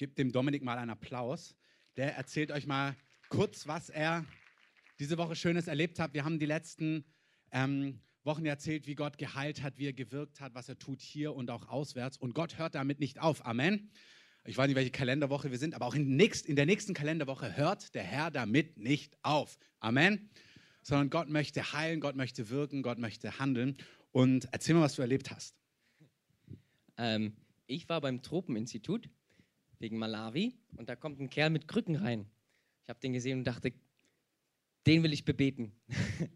Gebt dem Dominik mal einen Applaus. Der erzählt euch mal kurz, was er diese Woche Schönes erlebt hat. Wir haben die letzten ähm, Wochen erzählt, wie Gott geheilt hat, wie er gewirkt hat, was er tut hier und auch auswärts. Und Gott hört damit nicht auf. Amen. Ich weiß nicht, welche Kalenderwoche wir sind, aber auch in, nächst, in der nächsten Kalenderwoche hört der Herr damit nicht auf. Amen. Sondern Gott möchte heilen, Gott möchte wirken, Gott möchte handeln. Und erzähl mal, was du erlebt hast. Ähm, ich war beim Tropeninstitut wegen Malawi und da kommt ein Kerl mit Krücken rein. Ich habe den gesehen und dachte, den will ich bebeten.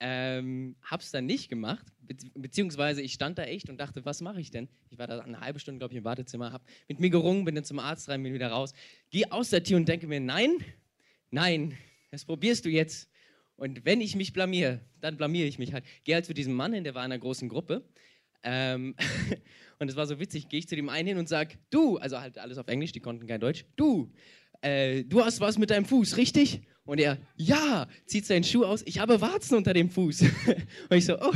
ähm, hab's dann nicht gemacht, be beziehungsweise ich stand da echt und dachte, was mache ich denn? Ich war da eine halbe Stunde, glaube ich, im Wartezimmer, hab mit mir gerungen, bin dann zum Arzt rein, bin wieder raus, gehe aus der Tür und denke mir, nein, nein, das probierst du jetzt. Und wenn ich mich blamier, dann blamiere ich mich halt. Gehe halt zu diesem Mann hin, der war in einer großen Gruppe. Ähm, und es war so witzig, gehe ich zu dem einen hin und sage, du, also halt alles auf Englisch, die konnten kein Deutsch, du, äh, du hast was mit deinem Fuß, richtig? Und er, ja, zieht seinen Schuh aus, ich habe Warzen unter dem Fuß. und ich so, oh,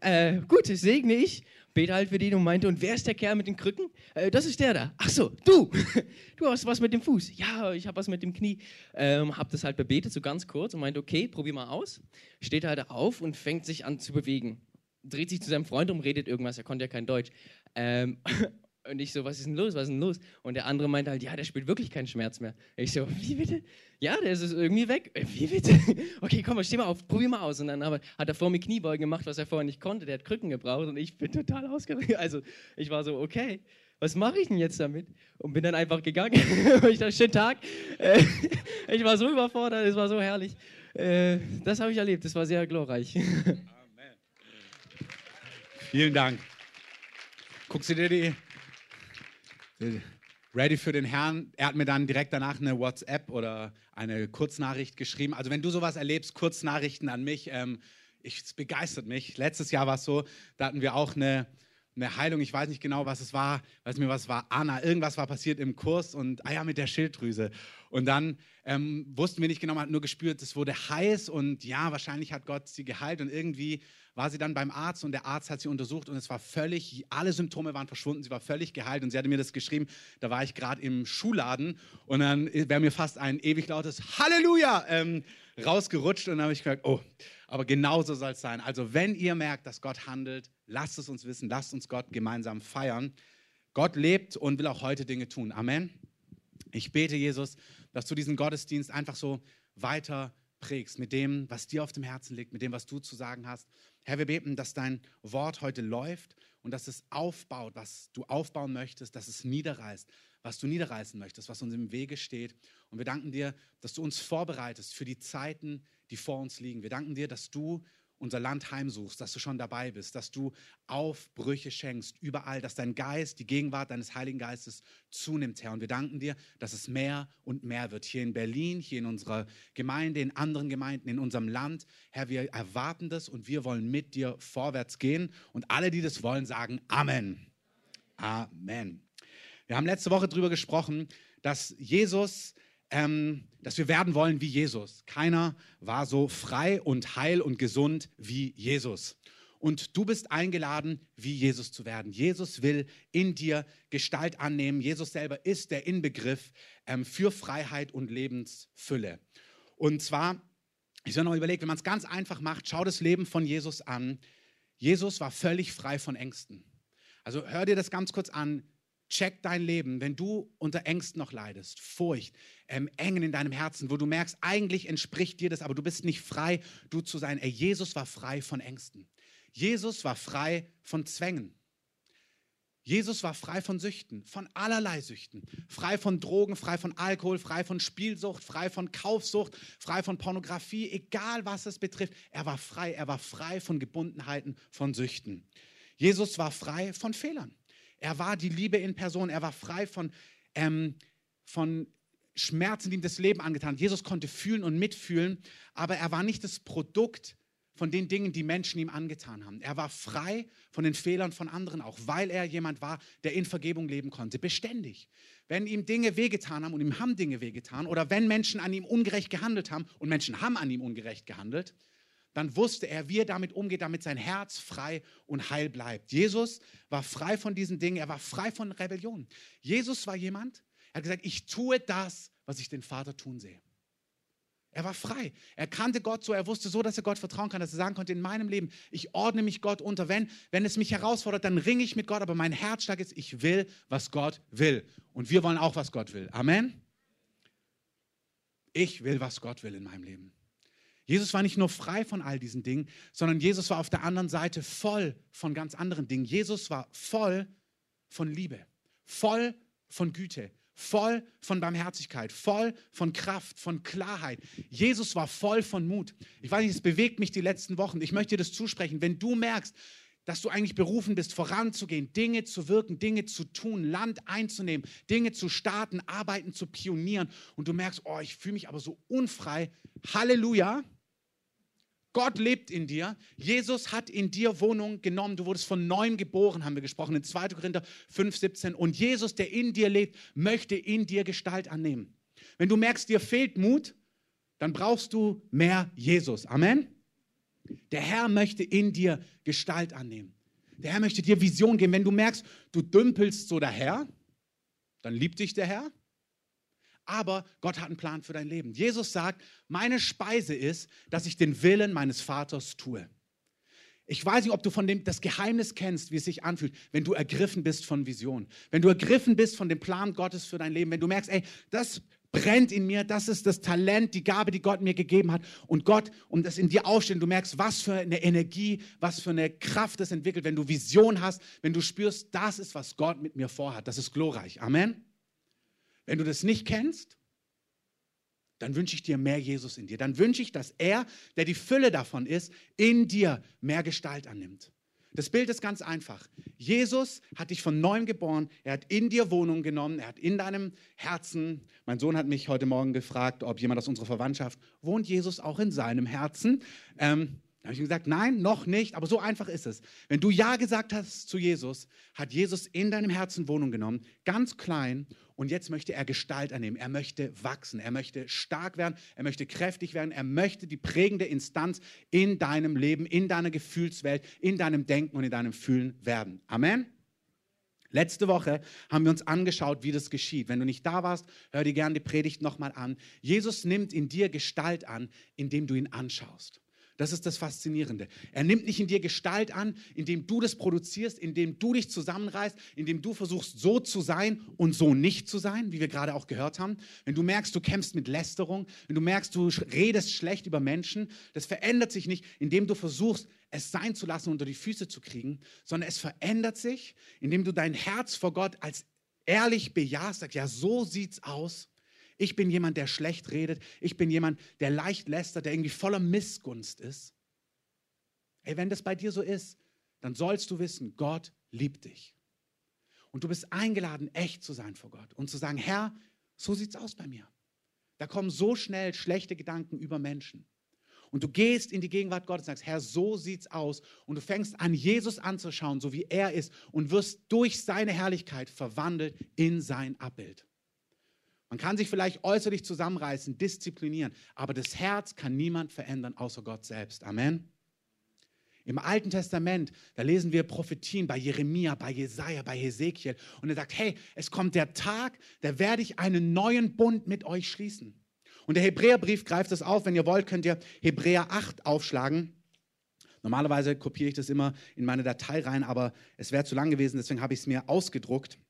äh, gut, segne ich. Bete halt für den und meinte, und wer ist der Kerl mit den Krücken? Äh, das ist der da. Ach so, du, du hast was mit dem Fuß. Ja, ich habe was mit dem Knie. Ähm, hab das halt bebetet, so ganz kurz und meinte, okay, probier mal aus. Steht halt auf und fängt sich an zu bewegen. Dreht sich zu seinem Freund um, redet irgendwas, er konnte ja kein Deutsch. Ähm, Und ich so, was ist denn los, was ist denn los? Und der andere meinte halt, ja, der spielt wirklich keinen Schmerz mehr. Ich so, wie bitte? Ja, der ist irgendwie weg. Äh, wie bitte? Okay, komm steh mal auf, probier mal aus. Und dann aber, hat er vor mir Kniebeugen gemacht, was er vorher nicht konnte. Der hat Krücken gebraucht und ich bin total ausgeregt. Also ich war so, okay, was mache ich denn jetzt damit? Und bin dann einfach gegangen. ich dachte, schönen Tag. Äh, ich war so überfordert, es war so herrlich. Äh, das habe ich erlebt, das war sehr glorreich. Vielen Dank. Guckst du dir die ready für den Herrn. Er hat mir dann direkt danach eine WhatsApp oder eine Kurznachricht geschrieben. Also wenn du sowas erlebst, Kurznachrichten an mich, ähm, ich, es begeistert mich. Letztes Jahr war es so, da hatten wir auch eine, eine Heilung, ich weiß nicht genau, was es war, weiß mir, was war, Anna, irgendwas war passiert im Kurs und, ah ja, mit der Schilddrüse. Und dann ähm, wussten wir nicht genau, man hat nur gespürt, es wurde heiß und ja, wahrscheinlich hat Gott sie geheilt und irgendwie war sie dann beim Arzt und der Arzt hat sie untersucht und es war völlig, alle Symptome waren verschwunden, sie war völlig geheilt und sie hatte mir das geschrieben, da war ich gerade im Schuhladen und dann wäre mir fast ein ewig lautes Halleluja ähm, rausgerutscht und dann habe ich gemerkt, oh, aber genauso soll es sein. Also wenn ihr merkt, dass Gott handelt, lasst es uns wissen, lasst uns Gott gemeinsam feiern. Gott lebt und will auch heute Dinge tun. Amen. Ich bete, Jesus, dass du diesen Gottesdienst einfach so weiter prägst mit dem, was dir auf dem Herzen liegt, mit dem, was du zu sagen hast. Herr, wir beten, dass dein Wort heute läuft und dass es aufbaut, was du aufbauen möchtest, dass es niederreißt, was du niederreißen möchtest, was uns im Wege steht. Und wir danken dir, dass du uns vorbereitest für die Zeiten, die vor uns liegen. Wir danken dir, dass du unser Land heimsuchst, dass du schon dabei bist, dass du Aufbrüche schenkst, überall, dass dein Geist, die Gegenwart deines Heiligen Geistes zunimmt, Herr. Und wir danken dir, dass es mehr und mehr wird. Hier in Berlin, hier in unserer Gemeinde, in anderen Gemeinden, in unserem Land. Herr, wir erwarten das und wir wollen mit dir vorwärts gehen. Und alle, die das wollen, sagen Amen. Amen. Wir haben letzte Woche darüber gesprochen, dass Jesus ähm, dass wir werden wollen wie Jesus. Keiner war so frei und heil und gesund wie Jesus. Und du bist eingeladen, wie Jesus zu werden. Jesus will in dir Gestalt annehmen. Jesus selber ist der Inbegriff ähm, für Freiheit und Lebensfülle. Und zwar, ich habe noch überlegt, wenn man es ganz einfach macht, schau das Leben von Jesus an. Jesus war völlig frei von Ängsten. Also hör dir das ganz kurz an check dein Leben, wenn du unter Ängsten noch leidest, Furcht, ähm, Engen in deinem Herzen, wo du merkst, eigentlich entspricht dir das, aber du bist nicht frei, du zu sein. Ey, Jesus war frei von Ängsten. Jesus war frei von Zwängen. Jesus war frei von Süchten, von allerlei Süchten. Frei von Drogen, frei von Alkohol, frei von Spielsucht, frei von Kaufsucht, frei von Pornografie, egal was es betrifft. Er war frei, er war frei von Gebundenheiten, von Süchten. Jesus war frei von Fehlern. Er war die Liebe in Person. Er war frei von, ähm, von Schmerzen, die ihm das Leben angetan. Jesus konnte fühlen und mitfühlen, aber er war nicht das Produkt von den Dingen, die Menschen ihm angetan haben. Er war frei von den Fehlern von anderen auch, weil er jemand war, der in Vergebung leben konnte, beständig. Wenn ihm Dinge wehgetan haben und ihm haben Dinge wehgetan oder wenn Menschen an ihm ungerecht gehandelt haben und Menschen haben an ihm ungerecht gehandelt, dann wusste er, wie er damit umgeht, damit sein Herz frei und heil bleibt. Jesus war frei von diesen Dingen, er war frei von Rebellion. Jesus war jemand, Er hat gesagt, ich tue das, was ich den Vater tun sehe. Er war frei. Er kannte Gott so, er wusste so, dass er Gott vertrauen kann, dass er sagen konnte, in meinem Leben, ich ordne mich Gott unter. Wenn, wenn es mich herausfordert, dann ringe ich mit Gott, aber mein Herzschlag ist, ich will, was Gott will. Und wir wollen auch, was Gott will. Amen. Ich will, was Gott will in meinem Leben. Jesus war nicht nur frei von all diesen Dingen, sondern Jesus war auf der anderen Seite voll von ganz anderen Dingen. Jesus war voll von Liebe, voll von Güte, voll von Barmherzigkeit, voll von Kraft, von Klarheit. Jesus war voll von Mut. Ich weiß nicht, es bewegt mich die letzten Wochen. Ich möchte dir das zusprechen. Wenn du merkst, dass du eigentlich berufen bist, voranzugehen, Dinge zu wirken, Dinge zu tun, Land einzunehmen, Dinge zu starten, Arbeiten zu pionieren und du merkst, oh, ich fühle mich aber so unfrei. Halleluja. Gott lebt in dir. Jesus hat in dir Wohnung genommen. Du wurdest von neuem geboren, haben wir gesprochen in 2. Korinther 5, 17. Und Jesus, der in dir lebt, möchte in dir Gestalt annehmen. Wenn du merkst, dir fehlt Mut, dann brauchst du mehr Jesus. Amen. Der Herr möchte in dir Gestalt annehmen. Der Herr möchte dir Vision geben. Wenn du merkst, du dümpelst so daher, dann liebt dich der Herr aber Gott hat einen Plan für dein Leben. Jesus sagt, meine Speise ist, dass ich den Willen meines Vaters tue. Ich weiß nicht, ob du von dem das Geheimnis kennst, wie es sich anfühlt, wenn du ergriffen bist von Vision, wenn du ergriffen bist von dem Plan Gottes für dein Leben, wenn du merkst, ey, das brennt in mir, das ist das Talent, die Gabe, die Gott mir gegeben hat und Gott, um das in dir aufsteht, du merkst, was für eine Energie, was für eine Kraft das entwickelt, wenn du Vision hast, wenn du spürst, das ist, was Gott mit mir vorhat, das ist glorreich. Amen. Wenn du das nicht kennst, dann wünsche ich dir mehr Jesus in dir. Dann wünsche ich, dass er, der die Fülle davon ist, in dir mehr Gestalt annimmt. Das Bild ist ganz einfach. Jesus hat dich von neuem geboren, er hat in dir Wohnung genommen, er hat in deinem Herzen, mein Sohn hat mich heute Morgen gefragt, ob jemand aus unserer Verwandtschaft, wohnt Jesus auch in seinem Herzen? Ähm, da habe ich ihm gesagt, nein, noch nicht, aber so einfach ist es. Wenn du Ja gesagt hast zu Jesus, hat Jesus in deinem Herzen Wohnung genommen, ganz klein, und jetzt möchte er Gestalt annehmen. Er möchte wachsen, er möchte stark werden, er möchte kräftig werden, er möchte die prägende Instanz in deinem Leben, in deiner Gefühlswelt, in deinem Denken und in deinem Fühlen werden. Amen. Letzte Woche haben wir uns angeschaut, wie das geschieht. Wenn du nicht da warst, hör dir gerne die Predigt nochmal an. Jesus nimmt in dir Gestalt an, indem du ihn anschaust. Das ist das Faszinierende. Er nimmt nicht in dir Gestalt an, indem du das produzierst, indem du dich zusammenreißt, indem du versuchst, so zu sein und so nicht zu sein, wie wir gerade auch gehört haben. Wenn du merkst, du kämpfst mit Lästerung, wenn du merkst, du redest schlecht über Menschen, das verändert sich nicht, indem du versuchst, es sein zu lassen, unter die Füße zu kriegen, sondern es verändert sich, indem du dein Herz vor Gott als ehrlich bejahst, sagst, ja, so sieht's aus. Ich bin jemand, der schlecht redet. Ich bin jemand, der leicht lästert, der irgendwie voller Missgunst ist. Ey, wenn das bei dir so ist, dann sollst du wissen, Gott liebt dich. Und du bist eingeladen, echt zu sein vor Gott und zu sagen, Herr, so sieht's aus bei mir. Da kommen so schnell schlechte Gedanken über Menschen. Und du gehst in die Gegenwart Gottes und sagst, Herr, so sieht's aus. Und du fängst an, Jesus anzuschauen, so wie er ist, und wirst durch seine Herrlichkeit verwandelt in sein Abbild. Man kann sich vielleicht äußerlich zusammenreißen, disziplinieren, aber das Herz kann niemand verändern außer Gott selbst. Amen. Im Alten Testament, da lesen wir Prophetien bei Jeremia, bei Jesaja, bei Hesekiel. Und er sagt: Hey, es kommt der Tag, da werde ich einen neuen Bund mit euch schließen. Und der Hebräerbrief greift das auf. Wenn ihr wollt, könnt ihr Hebräer 8 aufschlagen. Normalerweise kopiere ich das immer in meine Datei rein, aber es wäre zu lang gewesen, deswegen habe ich es mir ausgedruckt.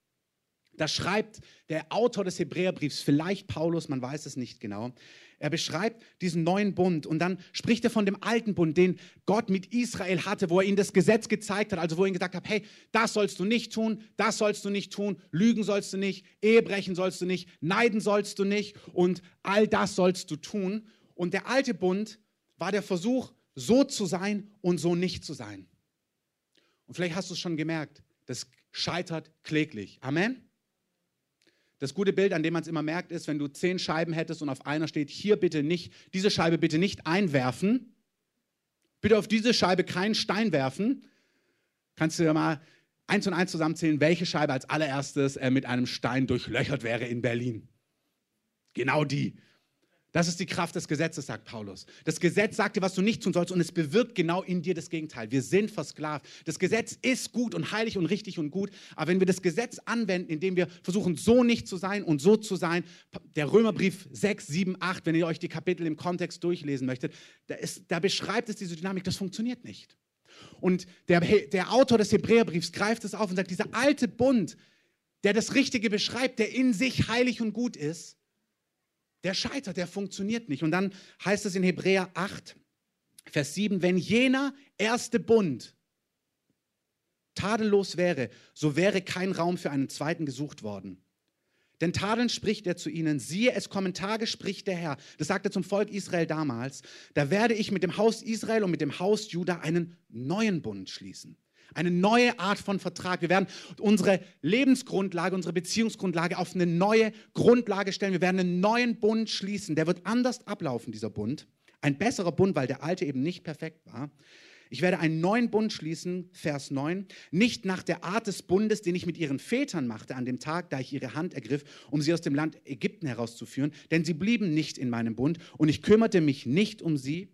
Da schreibt der Autor des Hebräerbriefs, vielleicht Paulus, man weiß es nicht genau. Er beschreibt diesen neuen Bund und dann spricht er von dem alten Bund, den Gott mit Israel hatte, wo er ihnen das Gesetz gezeigt hat, also wo er ihnen gesagt hat, hey, das sollst du nicht tun, das sollst du nicht tun, lügen sollst du nicht, Ehe brechen sollst du nicht, neiden sollst du nicht und all das sollst du tun. Und der alte Bund war der Versuch, so zu sein und so nicht zu sein. Und vielleicht hast du es schon gemerkt, das scheitert kläglich. Amen. Das gute Bild, an dem man es immer merkt, ist, wenn du zehn Scheiben hättest und auf einer steht, hier bitte nicht, diese Scheibe bitte nicht einwerfen, bitte auf diese Scheibe keinen Stein werfen, kannst du ja mal eins und eins zusammenzählen, welche Scheibe als allererstes äh, mit einem Stein durchlöchert wäre in Berlin. Genau die. Das ist die Kraft des Gesetzes, sagt Paulus. Das Gesetz sagt dir, was du nicht tun sollst und es bewirkt genau in dir das Gegenteil. Wir sind versklavt. Das Gesetz ist gut und heilig und richtig und gut, aber wenn wir das Gesetz anwenden, indem wir versuchen, so nicht zu sein und so zu sein, der Römerbrief 6, 7, 8, wenn ihr euch die Kapitel im Kontext durchlesen möchtet, da, ist, da beschreibt es diese Dynamik, das funktioniert nicht. Und der, der Autor des Hebräerbriefs greift es auf und sagt, dieser alte Bund, der das Richtige beschreibt, der in sich heilig und gut ist, der scheitert, der funktioniert nicht. Und dann heißt es in Hebräer 8, Vers 7, wenn jener erste Bund tadellos wäre, so wäre kein Raum für einen zweiten gesucht worden. Denn tadelnd spricht er zu ihnen, siehe, es kommen Tage, spricht der Herr. Das sagte zum Volk Israel damals. Da werde ich mit dem Haus Israel und mit dem Haus Juda einen neuen Bund schließen. Eine neue Art von Vertrag. Wir werden unsere Lebensgrundlage, unsere Beziehungsgrundlage auf eine neue Grundlage stellen. Wir werden einen neuen Bund schließen. Der wird anders ablaufen, dieser Bund. Ein besserer Bund, weil der alte eben nicht perfekt war. Ich werde einen neuen Bund schließen, Vers 9, nicht nach der Art des Bundes, den ich mit ihren Vätern machte an dem Tag, da ich ihre Hand ergriff, um sie aus dem Land Ägypten herauszuführen, denn sie blieben nicht in meinem Bund und ich kümmerte mich nicht um sie,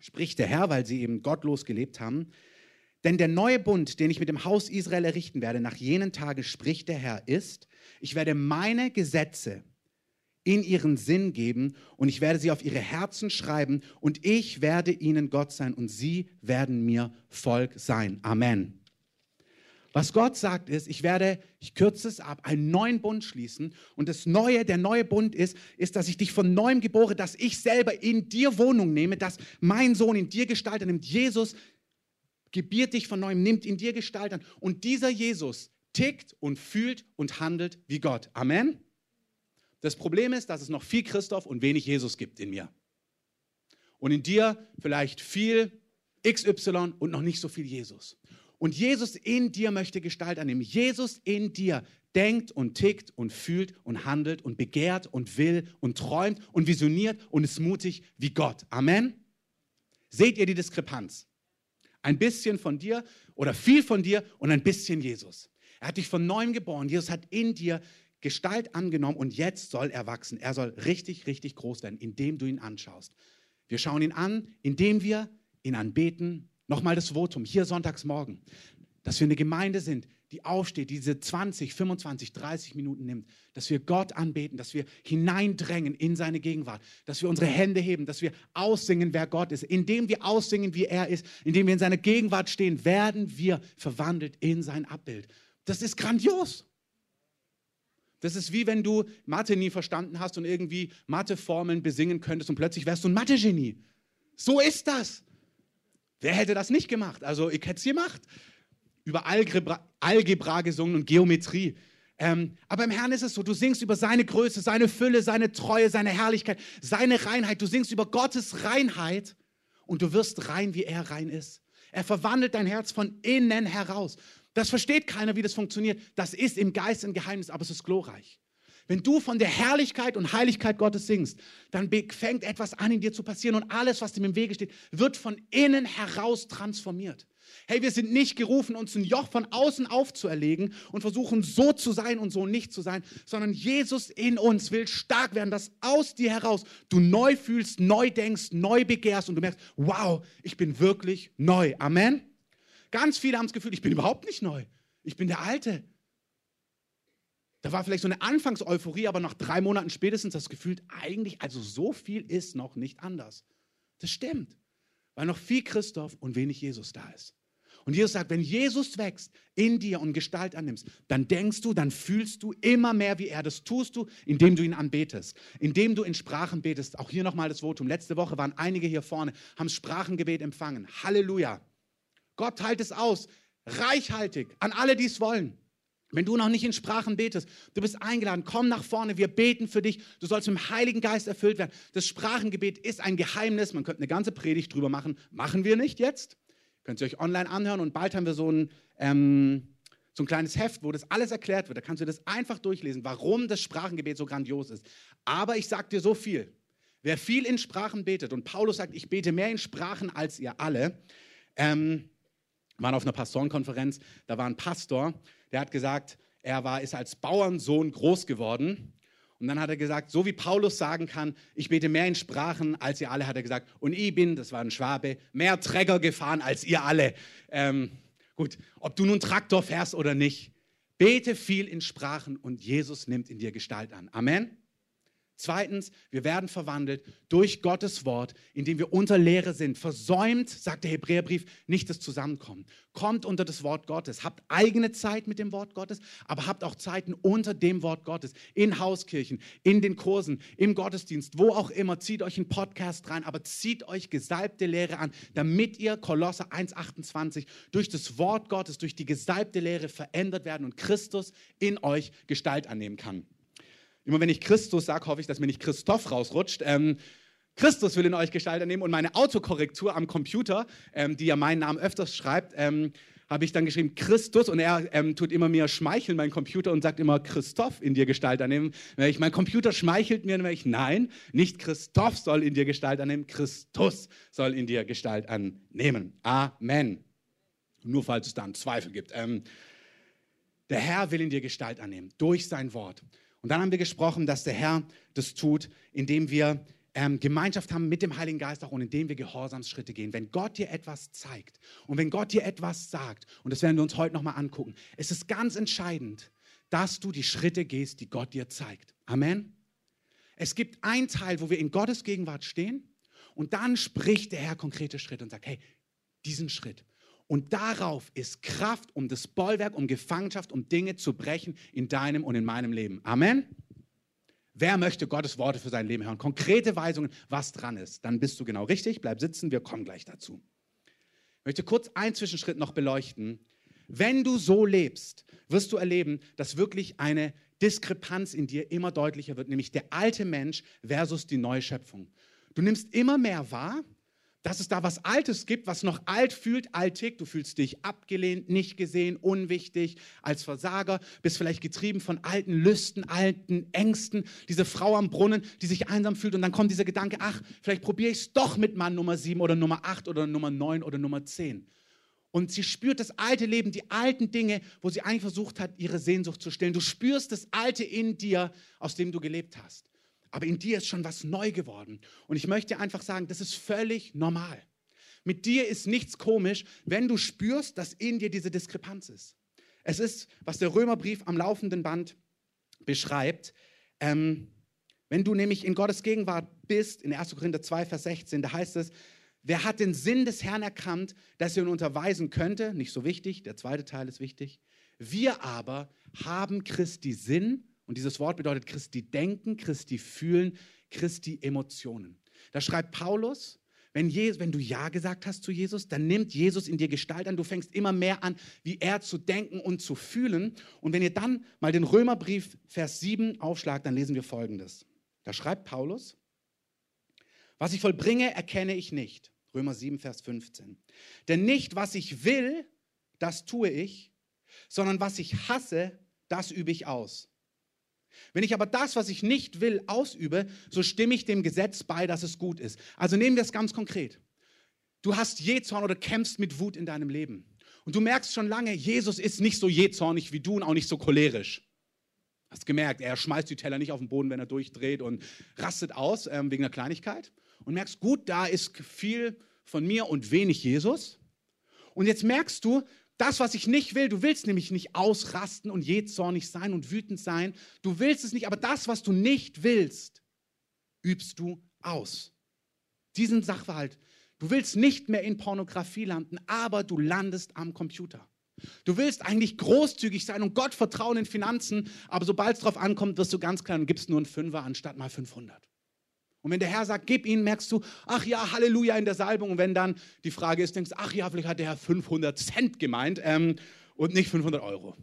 spricht der Herr, weil sie eben gottlos gelebt haben. Denn der neue Bund, den ich mit dem Haus Israel errichten werde, nach jenen Tagen spricht der Herr, ist, ich werde meine Gesetze in ihren Sinn geben und ich werde sie auf ihre Herzen schreiben und ich werde ihnen Gott sein und sie werden mir Volk sein. Amen. Was Gott sagt ist, ich werde, ich kürze es ab, einen neuen Bund schließen. Und das Neue, der neue Bund ist, ist, dass ich dich von neuem gebore, dass ich selber in dir Wohnung nehme, dass mein Sohn in dir Gestalt nimmt. Jesus gebiert dich von neuem, nimmt in dir Gestalt an. Und dieser Jesus tickt und fühlt und handelt wie Gott. Amen. Das Problem ist, dass es noch viel Christoph und wenig Jesus gibt in mir. Und in dir vielleicht viel XY und noch nicht so viel Jesus. Und Jesus in dir möchte Gestalt annehmen. Jesus in dir denkt und tickt und fühlt und handelt und begehrt und will und träumt und visioniert und ist mutig wie Gott. Amen. Seht ihr die Diskrepanz? Ein bisschen von dir oder viel von dir und ein bisschen Jesus. Er hat dich von neuem geboren. Jesus hat in dir Gestalt angenommen und jetzt soll er wachsen. Er soll richtig, richtig groß werden, indem du ihn anschaust. Wir schauen ihn an, indem wir ihn anbeten. Nochmal das Votum hier sonntags morgen, dass wir eine Gemeinde sind, die aufsteht, diese 20, 25, 30 Minuten nimmt, dass wir Gott anbeten, dass wir hineindrängen in seine Gegenwart, dass wir unsere Hände heben, dass wir aussingen, wer Gott ist. Indem wir aussingen, wie er ist, indem wir in seiner Gegenwart stehen, werden wir verwandelt in sein Abbild. Das ist grandios. Das ist wie wenn du Mathe nie verstanden hast und irgendwie Matheformeln besingen könntest und plötzlich wärst du ein Mathe-Genie. So ist das. Wer hätte das nicht gemacht? Also ich hätte es gemacht über Algebra, Algebra gesungen und Geometrie. Ähm, aber im Herrn ist es so, du singst über seine Größe, seine Fülle, seine Treue, seine Herrlichkeit, seine Reinheit. Du singst über Gottes Reinheit und du wirst rein, wie er rein ist. Er verwandelt dein Herz von innen heraus. Das versteht keiner, wie das funktioniert. Das ist im Geist ein Geheimnis, aber es ist glorreich. Wenn du von der Herrlichkeit und Heiligkeit Gottes singst, dann fängt etwas an in dir zu passieren und alles, was dem im Wege steht, wird von innen heraus transformiert. Hey, wir sind nicht gerufen, uns ein Joch von außen aufzuerlegen und versuchen so zu sein und so nicht zu sein, sondern Jesus in uns will stark werden, dass aus dir heraus du neu fühlst, neu denkst, neu begehrst und du merkst, wow, ich bin wirklich neu. Amen. Ganz viele haben das Gefühl, ich bin überhaupt nicht neu. Ich bin der Alte. Da war vielleicht so eine Anfangseuphorie, aber nach drei Monaten spätestens das Gefühl, eigentlich, also so viel ist noch nicht anders. Das stimmt, weil noch viel Christoph und wenig Jesus da ist. Und Jesus sagt, wenn Jesus wächst in dir und Gestalt annimmst, dann denkst du, dann fühlst du immer mehr wie er. Das tust du, indem du ihn anbetest, indem du in Sprachen betest. Auch hier nochmal das Votum. Letzte Woche waren einige hier vorne, haben Sprachengebet empfangen. Halleluja. Gott teilt es aus, reichhaltig, an alle, die es wollen. Wenn du noch nicht in Sprachen betest, du bist eingeladen, komm nach vorne, wir beten für dich. Du sollst mit dem Heiligen Geist erfüllt werden. Das Sprachengebet ist ein Geheimnis. Man könnte eine ganze Predigt drüber machen. Machen wir nicht jetzt. Könnt ihr euch online anhören und bald haben wir so ein, ähm, so ein kleines Heft, wo das alles erklärt wird. Da kannst du das einfach durchlesen, warum das Sprachengebet so grandios ist. Aber ich sage dir so viel. Wer viel in Sprachen betet, und Paulus sagt, ich bete mehr in Sprachen als ihr alle, ähm, waren auf einer Pastorenkonferenz, da war ein Pastor, der hat gesagt, er war, ist als Bauernsohn groß geworden Und dann hat er gesagt, so wie Paulus sagen kann, ich bete mehr in Sprachen als ihr alle, hat er gesagt, und ich bin, das war ein Schwabe, mehr Träger gefahren als ihr alle. Ähm, gut, ob du nun Traktor fährst oder nicht, bete viel in Sprachen und Jesus nimmt in dir Gestalt an. Amen. Zweitens, wir werden verwandelt durch Gottes Wort, indem wir unter Lehre sind. Versäumt, sagt der Hebräerbrief, nicht das Zusammenkommen. Kommt unter das Wort Gottes. Habt eigene Zeit mit dem Wort Gottes, aber habt auch Zeiten unter dem Wort Gottes. In Hauskirchen, in den Kursen, im Gottesdienst, wo auch immer. Zieht euch einen Podcast rein, aber zieht euch gesalbte Lehre an, damit ihr Kolosse 1,28 durch das Wort Gottes, durch die gesalbte Lehre verändert werden und Christus in euch Gestalt annehmen kann. Immer wenn ich Christus sage, hoffe ich, dass mir nicht Christoph rausrutscht. Ähm, Christus will in euch Gestalt annehmen und meine Autokorrektur am Computer, ähm, die ja meinen Namen öfters schreibt, ähm, habe ich dann geschrieben Christus und er ähm, tut immer mir schmeicheln, mein Computer, und sagt immer Christoph in dir Gestalt annehmen. Wenn ich, mein Computer schmeichelt mir, dann ich, nein, nicht Christoph soll in dir Gestalt annehmen, Christus soll in dir Gestalt annehmen. Amen. Nur falls es da einen Zweifel gibt. Ähm, der Herr will in dir Gestalt annehmen, durch sein Wort. Und dann haben wir gesprochen, dass der Herr das tut, indem wir ähm, Gemeinschaft haben mit dem Heiligen Geist auch und indem wir Gehorsamsschritte gehen. Wenn Gott dir etwas zeigt und wenn Gott dir etwas sagt, und das werden wir uns heute nochmal angucken, es ist ganz entscheidend, dass du die Schritte gehst, die Gott dir zeigt. Amen. Es gibt einen Teil, wo wir in Gottes Gegenwart stehen und dann spricht der Herr konkrete Schritte und sagt, hey, diesen Schritt. Und darauf ist Kraft, um das Bollwerk, um Gefangenschaft, um Dinge zu brechen in deinem und in meinem Leben. Amen. Wer möchte Gottes Worte für sein Leben hören? Konkrete Weisungen, was dran ist. Dann bist du genau richtig. Bleib sitzen, wir kommen gleich dazu. Ich möchte kurz einen Zwischenschritt noch beleuchten. Wenn du so lebst, wirst du erleben, dass wirklich eine Diskrepanz in dir immer deutlicher wird, nämlich der alte Mensch versus die neue Schöpfung. Du nimmst immer mehr wahr, dass es da was Altes gibt, was noch alt fühlt, altig. Du fühlst dich abgelehnt, nicht gesehen, unwichtig, als Versager, bist vielleicht getrieben von alten Lüsten, alten Ängsten. Diese Frau am Brunnen, die sich einsam fühlt und dann kommt dieser Gedanke, ach, vielleicht probiere ich es doch mit Mann Nummer 7 oder Nummer 8 oder Nummer 9 oder Nummer 10. Und sie spürt das alte Leben, die alten Dinge, wo sie eigentlich versucht hat, ihre Sehnsucht zu stillen. Du spürst das Alte in dir, aus dem du gelebt hast aber in dir ist schon was neu geworden. Und ich möchte einfach sagen, das ist völlig normal. Mit dir ist nichts komisch, wenn du spürst, dass in dir diese Diskrepanz ist. Es ist, was der Römerbrief am laufenden Band beschreibt. Ähm, wenn du nämlich in Gottes Gegenwart bist, in 1. Korinther 2, Vers 16, da heißt es, wer hat den Sinn des Herrn erkannt, dass er ihn unterweisen könnte? Nicht so wichtig, der zweite Teil ist wichtig. Wir aber haben Christi Sinn und dieses Wort bedeutet Christi Denken, Christi Fühlen, Christi Emotionen. Da schreibt Paulus, wenn, Jesus, wenn, du Ja gesagt hast zu Jesus, dann nimmt Jesus in dir Gestalt an. Du fängst immer mehr an, wie er zu denken und zu fühlen. Und wenn ihr dann mal den Römerbrief, Vers 7 aufschlagt, dann lesen wir Folgendes. Da schreibt Paulus, was ich vollbringe, erkenne ich nicht. Römer 7, Vers 15. Denn nicht, was ich will, das tue ich, sondern was ich hasse, das übe ich aus. Wenn ich aber das, was ich nicht will, ausübe, so stimme ich dem Gesetz bei, dass es gut ist. Also nehmen wir es ganz konkret. Du hast Jezorn oder kämpfst mit Wut in deinem Leben. Und du merkst schon lange, Jesus ist nicht so jezornig wie du und auch nicht so cholerisch. Hast gemerkt, er schmeißt die Teller nicht auf den Boden, wenn er durchdreht und rastet aus ähm, wegen einer Kleinigkeit. Und merkst, gut, da ist viel von mir und wenig Jesus. Und jetzt merkst du, das, was ich nicht will, du willst nämlich nicht ausrasten und jähzornig sein und wütend sein. Du willst es nicht, aber das, was du nicht willst, übst du aus. Diesen Sachverhalt. Du willst nicht mehr in Pornografie landen, aber du landest am Computer. Du willst eigentlich großzügig sein und Gott vertrauen in Finanzen, aber sobald es darauf ankommt, wirst du ganz klein und gibst nur einen Fünfer anstatt mal 500. Und wenn der Herr sagt, gib ihn, merkst du, ach ja, Halleluja in der Salbung. Und wenn dann die Frage ist, denkst du, ach ja, vielleicht hat der Herr 500 Cent gemeint ähm, und nicht 500 Euro.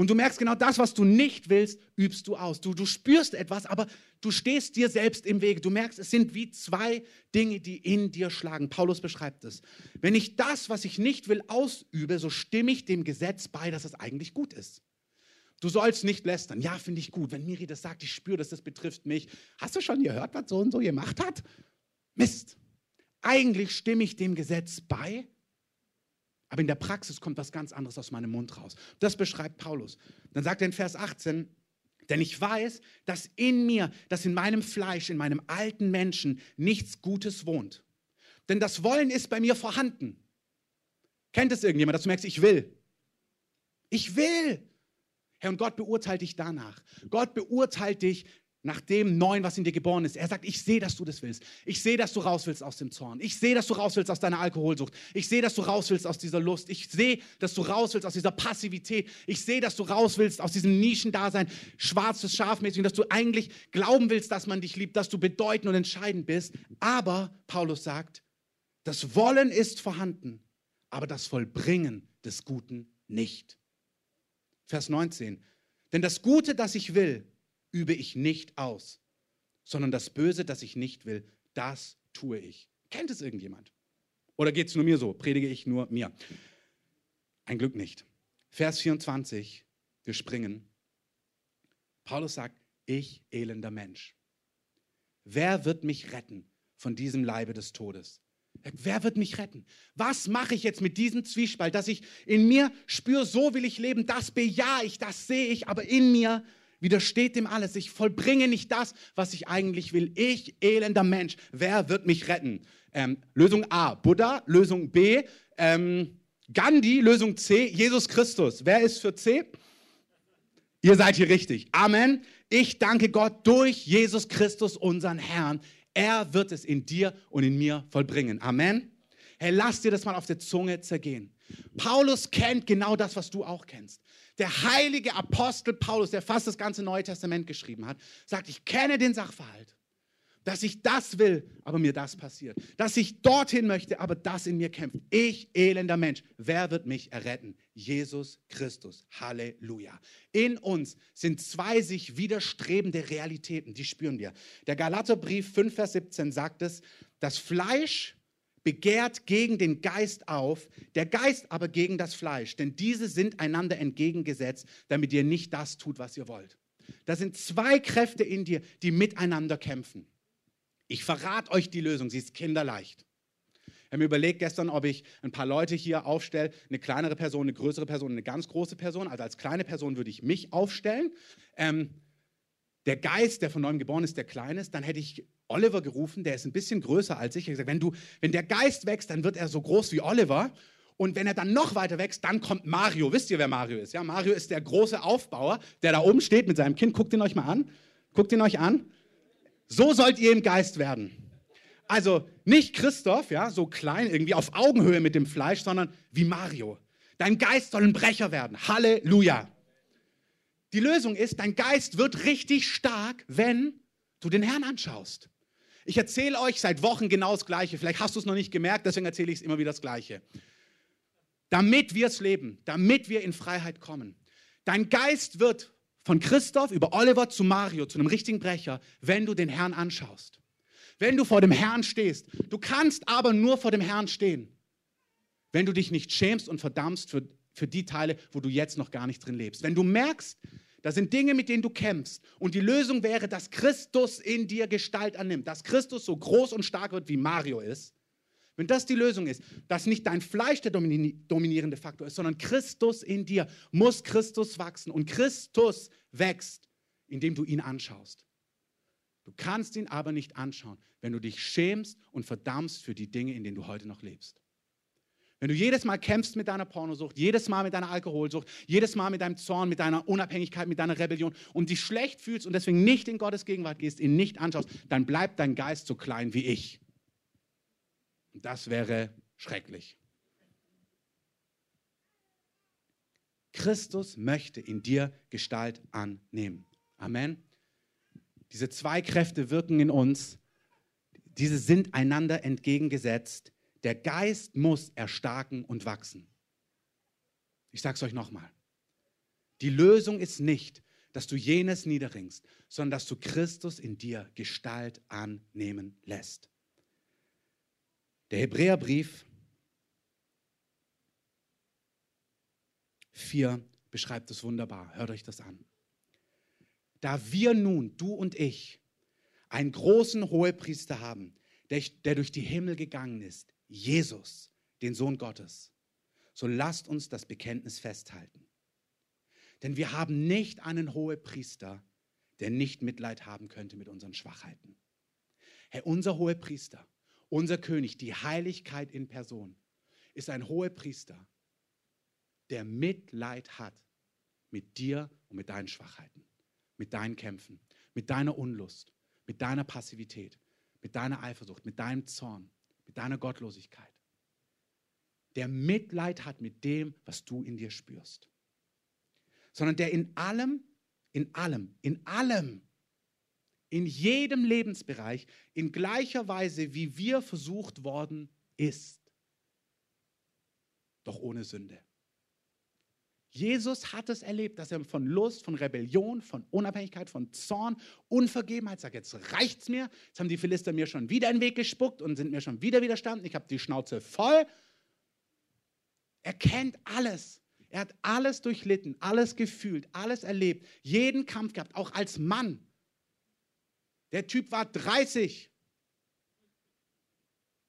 Und du merkst genau das, was du nicht willst, übst du aus. Du, du spürst etwas, aber du stehst dir selbst im Weg. Du merkst, es sind wie zwei Dinge, die in dir schlagen. Paulus beschreibt es. Wenn ich das, was ich nicht will, ausübe, so stimme ich dem Gesetz bei, dass es eigentlich gut ist. Du sollst nicht lästern. Ja, finde ich gut. Wenn Miri das sagt, ich spüre, dass das betrifft mich. Hast du schon gehört, was so und so gemacht hat? Mist. Eigentlich stimme ich dem Gesetz bei, aber in der Praxis kommt was ganz anderes aus meinem Mund raus. Das beschreibt Paulus. Dann sagt er in Vers 18, Denn ich weiß, dass in mir, dass in meinem Fleisch, in meinem alten Menschen nichts Gutes wohnt. Denn das Wollen ist bei mir vorhanden. Kennt es irgendjemand, dass du merkst, ich will? Ich will. Herr, und Gott beurteilt dich danach. Gott beurteilt dich nach dem Neuen, was in dir geboren ist. Er sagt, ich sehe, dass du das willst. Ich sehe, dass du raus willst aus dem Zorn. Ich sehe, dass du raus willst aus deiner Alkoholsucht. Ich sehe, dass du raus willst aus dieser Lust. Ich sehe, dass du raus willst aus dieser Passivität. Ich sehe, dass du raus willst aus diesem Nischendasein, schwarzes Schafmäßig, dass du eigentlich glauben willst, dass man dich liebt, dass du bedeutend und entscheidend bist. Aber, Paulus sagt, das Wollen ist vorhanden, aber das Vollbringen des Guten nicht. Vers 19. Denn das Gute, das ich will, übe ich nicht aus, sondern das Böse, das ich nicht will, das tue ich. Kennt es irgendjemand? Oder geht es nur mir so? Predige ich nur mir? Ein Glück nicht. Vers 24, wir springen. Paulus sagt, ich elender Mensch. Wer wird mich retten von diesem Leibe des Todes? Wer wird mich retten? Was mache ich jetzt mit diesem Zwiespalt, dass ich in mir spüre, so will ich leben, das bejahe ich, das sehe ich, aber in mir widersteht dem alles. Ich vollbringe nicht das, was ich eigentlich will. Ich, elender Mensch, wer wird mich retten? Ähm, Lösung A, Buddha. Lösung B, ähm, Gandhi. Lösung C, Jesus Christus. Wer ist für C? Ihr seid hier richtig. Amen. Ich danke Gott durch Jesus Christus, unseren Herrn. Er wird es in dir und in mir vollbringen. Amen. Hey, lass dir das mal auf der Zunge zergehen. Paulus kennt genau das, was du auch kennst der heilige Apostel Paulus, der fast das ganze Neue Testament geschrieben hat, sagt, ich kenne den Sachverhalt, dass ich das will, aber mir das passiert. Dass ich dorthin möchte, aber das in mir kämpft. Ich, elender Mensch, wer wird mich erretten? Jesus Christus. Halleluja. In uns sind zwei sich widerstrebende Realitäten, die spüren wir. Der Galaterbrief 5, Vers 17 sagt es, das Fleisch begehrt gegen den Geist auf, der Geist aber gegen das Fleisch, denn diese sind einander entgegengesetzt, damit ihr nicht das tut, was ihr wollt. Da sind zwei Kräfte in dir, die miteinander kämpfen. Ich verrate euch die Lösung, sie ist kinderleicht. Ich habe mir überlegt gestern, ob ich ein paar Leute hier aufstelle, eine kleinere Person, eine größere Person, eine ganz große Person. Also als kleine Person würde ich mich aufstellen. Ähm, der Geist, der von neuem geboren ist, der klein ist, dann hätte ich Oliver gerufen, der ist ein bisschen größer als ich. Ich habe gesagt, wenn, du, wenn der Geist wächst, dann wird er so groß wie Oliver. Und wenn er dann noch weiter wächst, dann kommt Mario. Wisst ihr, wer Mario ist? Ja, Mario ist der große Aufbauer, der da oben steht mit seinem Kind. Guckt ihn euch mal an. Guckt ihn euch an. So sollt ihr im Geist werden. Also nicht Christoph, ja, so klein irgendwie auf Augenhöhe mit dem Fleisch, sondern wie Mario. Dein Geist soll ein Brecher werden. Halleluja. Die Lösung ist, dein Geist wird richtig stark, wenn du den Herrn anschaust. Ich erzähle euch seit Wochen genau das Gleiche. Vielleicht hast du es noch nicht gemerkt, deswegen erzähle ich es immer wieder das Gleiche. Damit wir es leben, damit wir in Freiheit kommen. Dein Geist wird von Christoph über Oliver zu Mario, zu einem richtigen Brecher, wenn du den Herrn anschaust. Wenn du vor dem Herrn stehst. Du kannst aber nur vor dem Herrn stehen, wenn du dich nicht schämst und verdammst für, für die Teile, wo du jetzt noch gar nicht drin lebst. Wenn du merkst, das sind Dinge, mit denen du kämpfst. Und die Lösung wäre, dass Christus in dir Gestalt annimmt, dass Christus so groß und stark wird, wie Mario ist. Wenn das die Lösung ist, dass nicht dein Fleisch der dominierende Faktor ist, sondern Christus in dir, muss Christus wachsen. Und Christus wächst, indem du ihn anschaust. Du kannst ihn aber nicht anschauen, wenn du dich schämst und verdammst für die Dinge, in denen du heute noch lebst. Wenn du jedes Mal kämpfst mit deiner Pornosucht, jedes Mal mit deiner Alkoholsucht, jedes Mal mit deinem Zorn, mit deiner Unabhängigkeit, mit deiner Rebellion und dich schlecht fühlst und deswegen nicht in Gottes Gegenwart gehst, ihn nicht anschaust, dann bleibt dein Geist so klein wie ich. Das wäre schrecklich. Christus möchte in dir Gestalt annehmen. Amen. Diese zwei Kräfte wirken in uns. Diese sind einander entgegengesetzt. Der Geist muss erstarken und wachsen. Ich sage es euch nochmal. Die Lösung ist nicht, dass du jenes niederringst, sondern dass du Christus in dir Gestalt annehmen lässt. Der Hebräerbrief 4 beschreibt es wunderbar. Hört euch das an. Da wir nun, du und ich, einen großen Hohepriester haben, der, der durch die Himmel gegangen ist, Jesus, den Sohn Gottes, so lasst uns das Bekenntnis festhalten. Denn wir haben nicht einen Hohepriester, der nicht Mitleid haben könnte mit unseren Schwachheiten. Herr, unser hoher Priester, unser König, die Heiligkeit in Person, ist ein hoher Priester, der Mitleid hat mit dir und mit deinen Schwachheiten, mit deinen Kämpfen, mit deiner Unlust, mit deiner Passivität, mit deiner Eifersucht, mit deinem Zorn, mit deiner Gottlosigkeit. Der Mitleid hat mit dem, was du in dir spürst. Sondern der in allem, in allem, in allem, in jedem Lebensbereich in gleicher Weise, wie wir versucht worden ist. Doch ohne Sünde. Jesus hat es erlebt, dass er von Lust, von Rebellion, von Unabhängigkeit, von Zorn, Unvergebenheit sagt, jetzt reicht's mir. Jetzt haben die Philister mir schon wieder in den Weg gespuckt und sind mir schon wieder widerstanden. Ich habe die Schnauze voll. Er kennt alles. Er hat alles durchlitten, alles gefühlt, alles erlebt, jeden Kampf gehabt, auch als Mann. Der Typ war 30.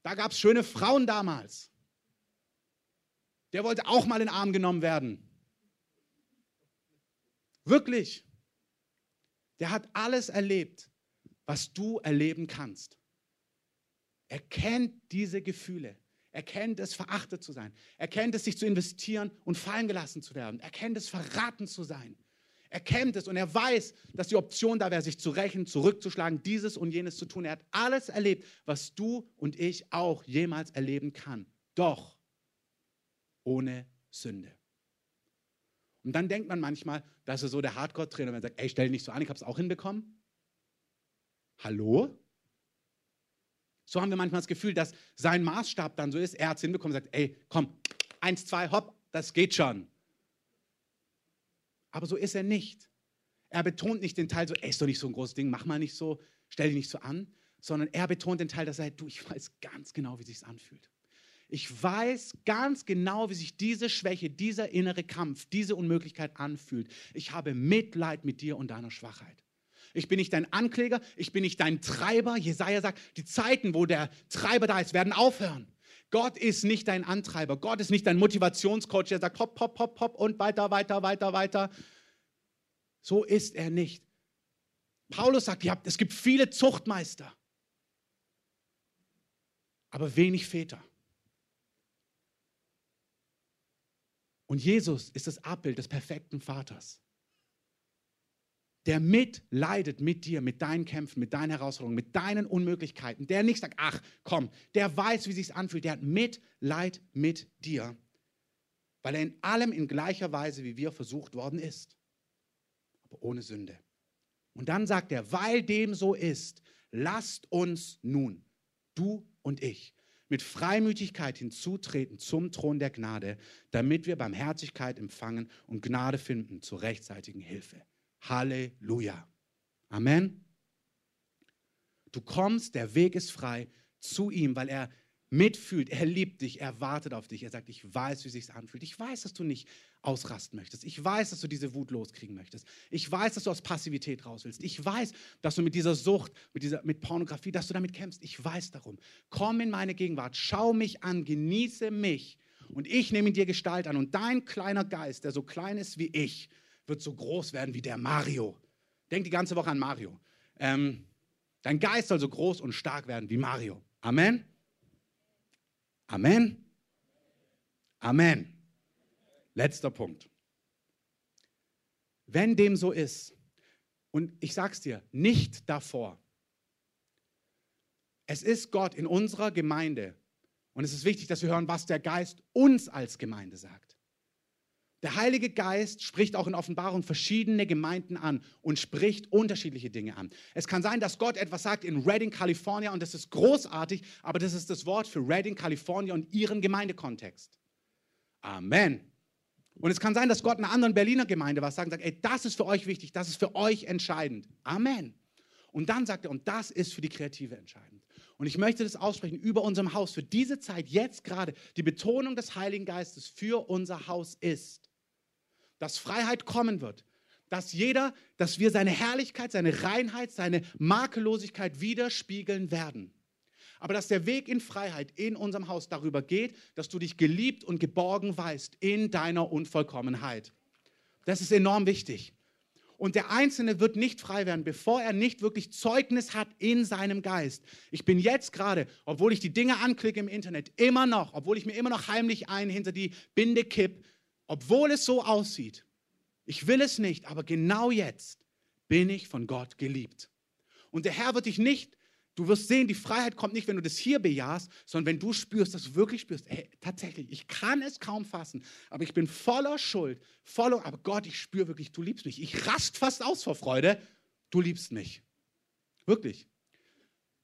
Da gab es schöne Frauen damals. Der wollte auch mal in den Arm genommen werden. Wirklich. Der hat alles erlebt, was du erleben kannst. Er kennt diese Gefühle. Er kennt es, verachtet zu sein. Er kennt es, sich zu investieren und fallen gelassen zu werden. Er kennt es, verraten zu sein. Er kennt es und er weiß, dass die Option da wäre, sich zu rächen, zurückzuschlagen, dieses und jenes zu tun. Er hat alles erlebt, was du und ich auch jemals erleben kann. Doch ohne Sünde. Und dann denkt man manchmal, dass er so der Hardcore-Trainer, wenn er sagt, ey, stell dich nicht so an, ich habe es auch hinbekommen. Hallo? So haben wir manchmal das Gefühl, dass sein Maßstab dann so ist, er hat es hinbekommen sagt, ey, komm, eins, zwei, hopp, das geht schon. Aber so ist er nicht. Er betont nicht den Teil so, ey, ist doch nicht so ein großes Ding, mach mal nicht so, stell dich nicht so an, sondern er betont den Teil, dass er du, ich weiß ganz genau, wie sich anfühlt. Ich weiß ganz genau, wie sich diese Schwäche, dieser innere Kampf, diese Unmöglichkeit anfühlt. Ich habe Mitleid mit dir und deiner Schwachheit. Ich bin nicht dein Ankläger, ich bin nicht dein Treiber. Jesaja sagt, die Zeiten, wo der Treiber da ist, werden aufhören. Gott ist nicht dein Antreiber. Gott ist nicht dein Motivationscoach, der sagt hopp, hopp, hopp, hopp und weiter, weiter, weiter, weiter. So ist er nicht. Paulus sagt, ja, es gibt viele Zuchtmeister, aber wenig Väter. Und Jesus ist das Abbild des perfekten Vaters, der mitleidet mit dir, mit deinen Kämpfen, mit deinen Herausforderungen, mit deinen Unmöglichkeiten, der nicht sagt, ach komm, der weiß, wie sich anfühlt, der hat Mitleid mit dir, weil er in allem in gleicher Weise wie wir versucht worden ist, aber ohne Sünde. Und dann sagt er, weil dem so ist, lasst uns nun, du und ich, mit Freimütigkeit hinzutreten zum Thron der Gnade, damit wir Barmherzigkeit empfangen und Gnade finden zur rechtzeitigen Hilfe. Halleluja. Amen. Du kommst, der Weg ist frei zu ihm, weil er mitfühlt. Er liebt dich, er wartet auf dich. Er sagt, ich weiß, wie es sich anfühlt. Ich weiß, dass du nicht ausrasten möchtest. Ich weiß, dass du diese Wut loskriegen möchtest. Ich weiß, dass du aus Passivität raus willst. Ich weiß, dass du mit dieser Sucht, mit, dieser, mit Pornografie, dass du damit kämpfst. Ich weiß darum. Komm in meine Gegenwart, schau mich an, genieße mich und ich nehme in dir Gestalt an. Und dein kleiner Geist, der so klein ist wie ich, wird so groß werden wie der Mario. Denk die ganze Woche an Mario. Ähm, dein Geist soll so groß und stark werden wie Mario. Amen. Amen. Amen. Letzter Punkt. Wenn dem so ist, und ich sag's dir, nicht davor. Es ist Gott in unserer Gemeinde. Und es ist wichtig, dass wir hören, was der Geist uns als Gemeinde sagt. Der Heilige Geist spricht auch in Offenbarung verschiedene Gemeinden an und spricht unterschiedliche Dinge an. Es kann sein, dass Gott etwas sagt in Redding, California und das ist großartig, aber das ist das Wort für Redding, California und ihren Gemeindekontext. Amen. Und es kann sein, dass Gott einer anderen Berliner Gemeinde was sagt und sagt, ey, das ist für euch wichtig, das ist für euch entscheidend. Amen. Und dann sagt er, und das ist für die Kreative entscheidend. Und ich möchte das aussprechen über unserem Haus, für diese Zeit, jetzt gerade, die Betonung des Heiligen Geistes für unser Haus ist dass Freiheit kommen wird. Dass jeder, dass wir seine Herrlichkeit, seine Reinheit, seine Makellosigkeit widerspiegeln werden. Aber dass der Weg in Freiheit in unserem Haus darüber geht, dass du dich geliebt und geborgen weißt in deiner Unvollkommenheit. Das ist enorm wichtig. Und der Einzelne wird nicht frei werden, bevor er nicht wirklich Zeugnis hat in seinem Geist. Ich bin jetzt gerade, obwohl ich die Dinge anklicke im Internet, immer noch, obwohl ich mir immer noch heimlich ein hinter die Binde kipp, obwohl es so aussieht. Ich will es nicht, aber genau jetzt bin ich von Gott geliebt. Und der Herr wird dich nicht Du wirst sehen, die Freiheit kommt nicht, wenn du das hier bejahst, sondern wenn du spürst, dass du wirklich spürst, hey, tatsächlich, ich kann es kaum fassen, aber ich bin voller Schuld, voller, aber Gott, ich spüre wirklich, du liebst mich. Ich rast fast aus vor Freude, du liebst mich. Wirklich.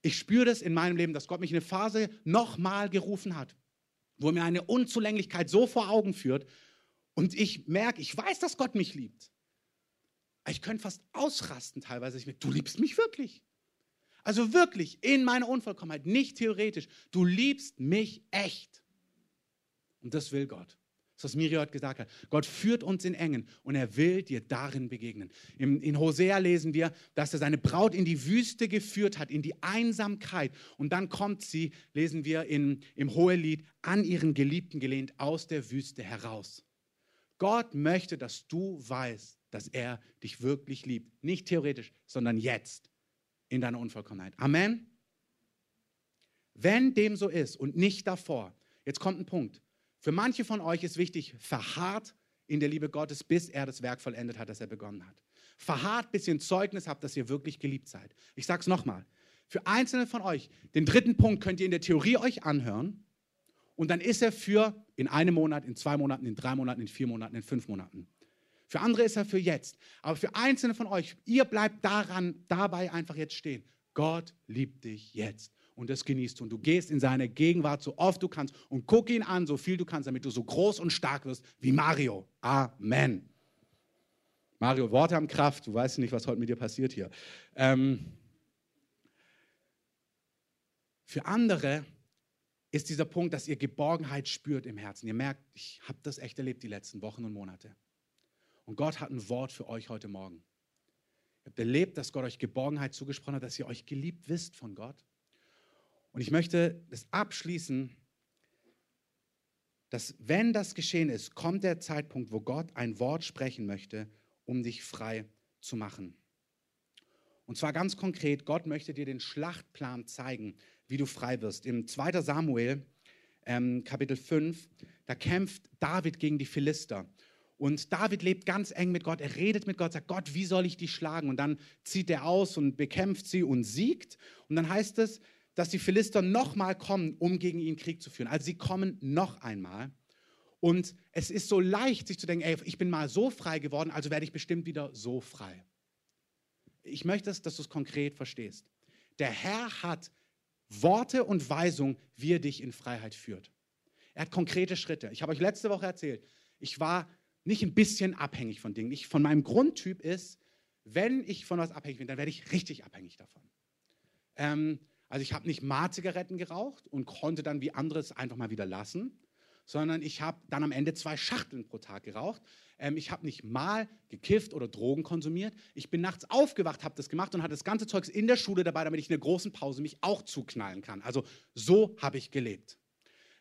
Ich spüre das in meinem Leben, dass Gott mich in eine Phase nochmal gerufen hat, wo mir eine Unzulänglichkeit so vor Augen führt und ich merke, ich weiß, dass Gott mich liebt. Ich könnte fast ausrasten teilweise. Ich merke, du liebst mich wirklich. Also wirklich in meiner Unvollkommenheit, nicht theoretisch. Du liebst mich echt. Und das will Gott. Das, was Miri heute gesagt hat. Gott führt uns in Engen und er will dir darin begegnen. In, in Hosea lesen wir, dass er seine Braut in die Wüste geführt hat, in die Einsamkeit. Und dann kommt sie, lesen wir in, im Hohelied, an ihren Geliebten gelehnt aus der Wüste heraus. Gott möchte, dass du weißt, dass er dich wirklich liebt. Nicht theoretisch, sondern jetzt in deiner Unvollkommenheit. Amen. Wenn dem so ist und nicht davor, jetzt kommt ein Punkt. Für manche von euch ist wichtig, verharrt in der Liebe Gottes, bis er das Werk vollendet hat, das er begonnen hat. Verharrt, bis ihr ein Zeugnis habt, dass ihr wirklich geliebt seid. Ich sage es nochmal. Für einzelne von euch, den dritten Punkt könnt ihr in der Theorie euch anhören und dann ist er für in einem Monat, in zwei Monaten, in drei Monaten, in vier Monaten, in fünf Monaten. Für andere ist er für jetzt. Aber für einzelne von euch, ihr bleibt daran, dabei einfach jetzt stehen. Gott liebt dich jetzt. Und das genießt du. Und du gehst in seine Gegenwart so oft du kannst und guck ihn an, so viel du kannst, damit du so groß und stark wirst wie Mario. Amen. Mario, Worte haben Kraft. Du weißt nicht, was heute mit dir passiert hier. Ähm, für andere ist dieser Punkt, dass ihr Geborgenheit spürt im Herzen. Ihr merkt, ich habe das echt erlebt die letzten Wochen und Monate. Und Gott hat ein Wort für euch heute Morgen. Ihr habt erlebt, dass Gott euch Geborgenheit zugesprochen hat, dass ihr euch geliebt wisst von Gott. Und ich möchte das abschließen, dass wenn das geschehen ist, kommt der Zeitpunkt, wo Gott ein Wort sprechen möchte, um dich frei zu machen. Und zwar ganz konkret, Gott möchte dir den Schlachtplan zeigen, wie du frei wirst. Im 2. Samuel, ähm, Kapitel 5, da kämpft David gegen die Philister. Und David lebt ganz eng mit Gott. Er redet mit Gott, sagt, Gott, wie soll ich die schlagen? Und dann zieht er aus und bekämpft sie und siegt. Und dann heißt es, dass die Philister nochmal kommen, um gegen ihn Krieg zu führen. Also sie kommen noch einmal. Und es ist so leicht, sich zu denken, ey, ich bin mal so frei geworden, also werde ich bestimmt wieder so frei. Ich möchte, dass du es konkret verstehst. Der Herr hat Worte und Weisungen, wie er dich in Freiheit führt. Er hat konkrete Schritte. Ich habe euch letzte Woche erzählt, ich war nicht ein bisschen abhängig von Dingen. Ich, von meinem Grundtyp ist, wenn ich von was abhängig bin, dann werde ich richtig abhängig davon. Ähm, also ich habe nicht Mar-Zigaretten geraucht und konnte dann wie anderes einfach mal wieder lassen, sondern ich habe dann am Ende zwei Schachteln pro Tag geraucht. Ähm, ich habe nicht mal gekifft oder Drogen konsumiert. Ich bin nachts aufgewacht, habe das gemacht und hatte das ganze Zeugs in der Schule dabei, damit ich in der großen Pause mich auch zuknallen kann. Also so habe ich gelebt.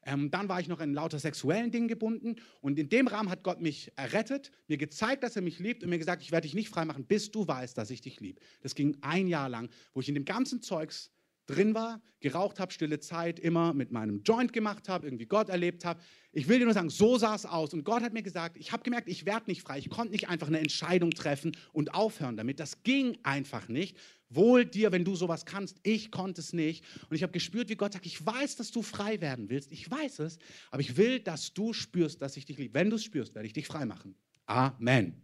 Ähm, dann war ich noch in lauter sexuellen Dingen gebunden und in dem Rahmen hat Gott mich errettet, mir gezeigt, dass er mich liebt und mir gesagt, ich werde dich nicht freimachen, bis du weißt, dass ich dich liebe. Das ging ein Jahr lang, wo ich in dem ganzen Zeugs drin war, geraucht habe, stille Zeit, immer mit meinem Joint gemacht habe, irgendwie Gott erlebt habe. Ich will dir nur sagen, so sah es aus. Und Gott hat mir gesagt, ich habe gemerkt, ich werde nicht frei. Ich konnte nicht einfach eine Entscheidung treffen und aufhören damit. Das ging einfach nicht. Wohl dir, wenn du sowas kannst. Ich konnte es nicht. Und ich habe gespürt, wie Gott sagt, ich weiß, dass du frei werden willst. Ich weiß es. Aber ich will, dass du spürst, dass ich dich liebe. Wenn du es spürst, werde ich dich frei machen. Amen.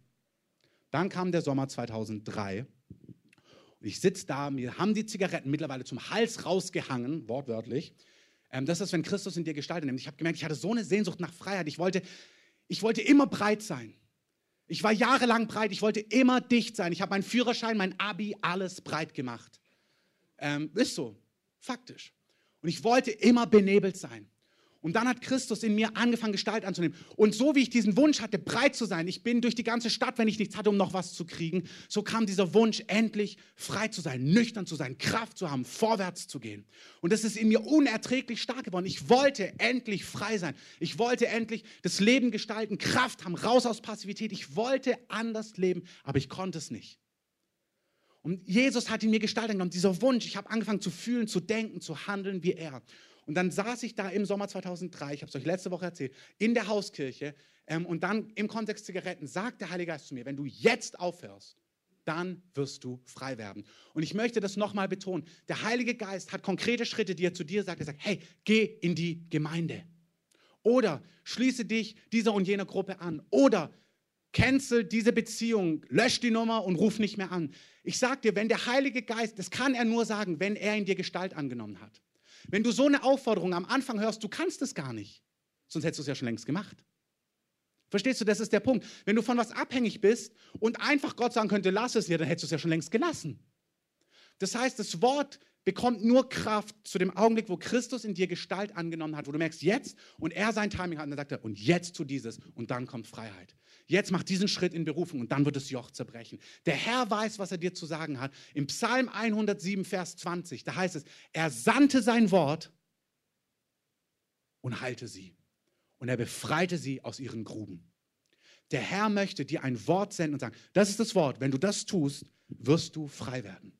Dann kam der Sommer 2003. Ich sitze da, mir haben die Zigaretten mittlerweile zum Hals rausgehangen, wortwörtlich. Ähm, das ist, wenn Christus in dir gestaltet nimmt. Ich habe gemerkt, ich hatte so eine Sehnsucht nach Freiheit. Ich wollte, ich wollte immer breit sein. Ich war jahrelang breit. Ich wollte immer dicht sein. Ich habe meinen Führerschein, mein Abi, alles breit gemacht. Ähm, ist so, faktisch. Und ich wollte immer benebelt sein. Und dann hat Christus in mir angefangen, Gestalt anzunehmen. Und so wie ich diesen Wunsch hatte, breit zu sein, ich bin durch die ganze Stadt, wenn ich nichts hatte, um noch was zu kriegen, so kam dieser Wunsch, endlich frei zu sein, nüchtern zu sein, Kraft zu haben, vorwärts zu gehen. Und das ist in mir unerträglich stark geworden. Ich wollte endlich frei sein. Ich wollte endlich das Leben gestalten, Kraft haben, raus aus Passivität. Ich wollte anders leben, aber ich konnte es nicht. Und Jesus hat in mir Gestalt angenommen, dieser Wunsch. Ich habe angefangen zu fühlen, zu denken, zu handeln wie er. Und dann saß ich da im Sommer 2003, ich habe es euch letzte Woche erzählt, in der Hauskirche ähm, und dann im Kontext Zigaretten sagt der Heilige Geist zu mir, wenn du jetzt aufhörst, dann wirst du frei werden. Und ich möchte das nochmal betonen. Der Heilige Geist hat konkrete Schritte, die er zu dir sagt. Er sagt, hey, geh in die Gemeinde. Oder schließe dich dieser und jener Gruppe an. Oder cancel diese Beziehung, lösch die Nummer und ruf nicht mehr an. Ich sage dir, wenn der Heilige Geist, das kann er nur sagen, wenn er in dir Gestalt angenommen hat. Wenn du so eine Aufforderung am Anfang hörst, du kannst es gar nicht, sonst hättest du es ja schon längst gemacht. Verstehst du, das ist der Punkt. Wenn du von was abhängig bist und einfach Gott sagen könnte, lass es, ja, dann hättest du es ja schon längst gelassen. Das heißt, das Wort bekommt nur Kraft zu dem Augenblick, wo Christus in dir Gestalt angenommen hat, wo du merkst, jetzt und er sein Timing hat und dann sagt er, und jetzt tu dieses und dann kommt Freiheit. Jetzt mach diesen Schritt in Berufung und dann wird das Joch zerbrechen. Der Herr weiß, was er dir zu sagen hat. Im Psalm 107, Vers 20, da heißt es, er sandte sein Wort und heilte sie. Und er befreite sie aus ihren Gruben. Der Herr möchte dir ein Wort senden und sagen, das ist das Wort. Wenn du das tust, wirst du frei werden.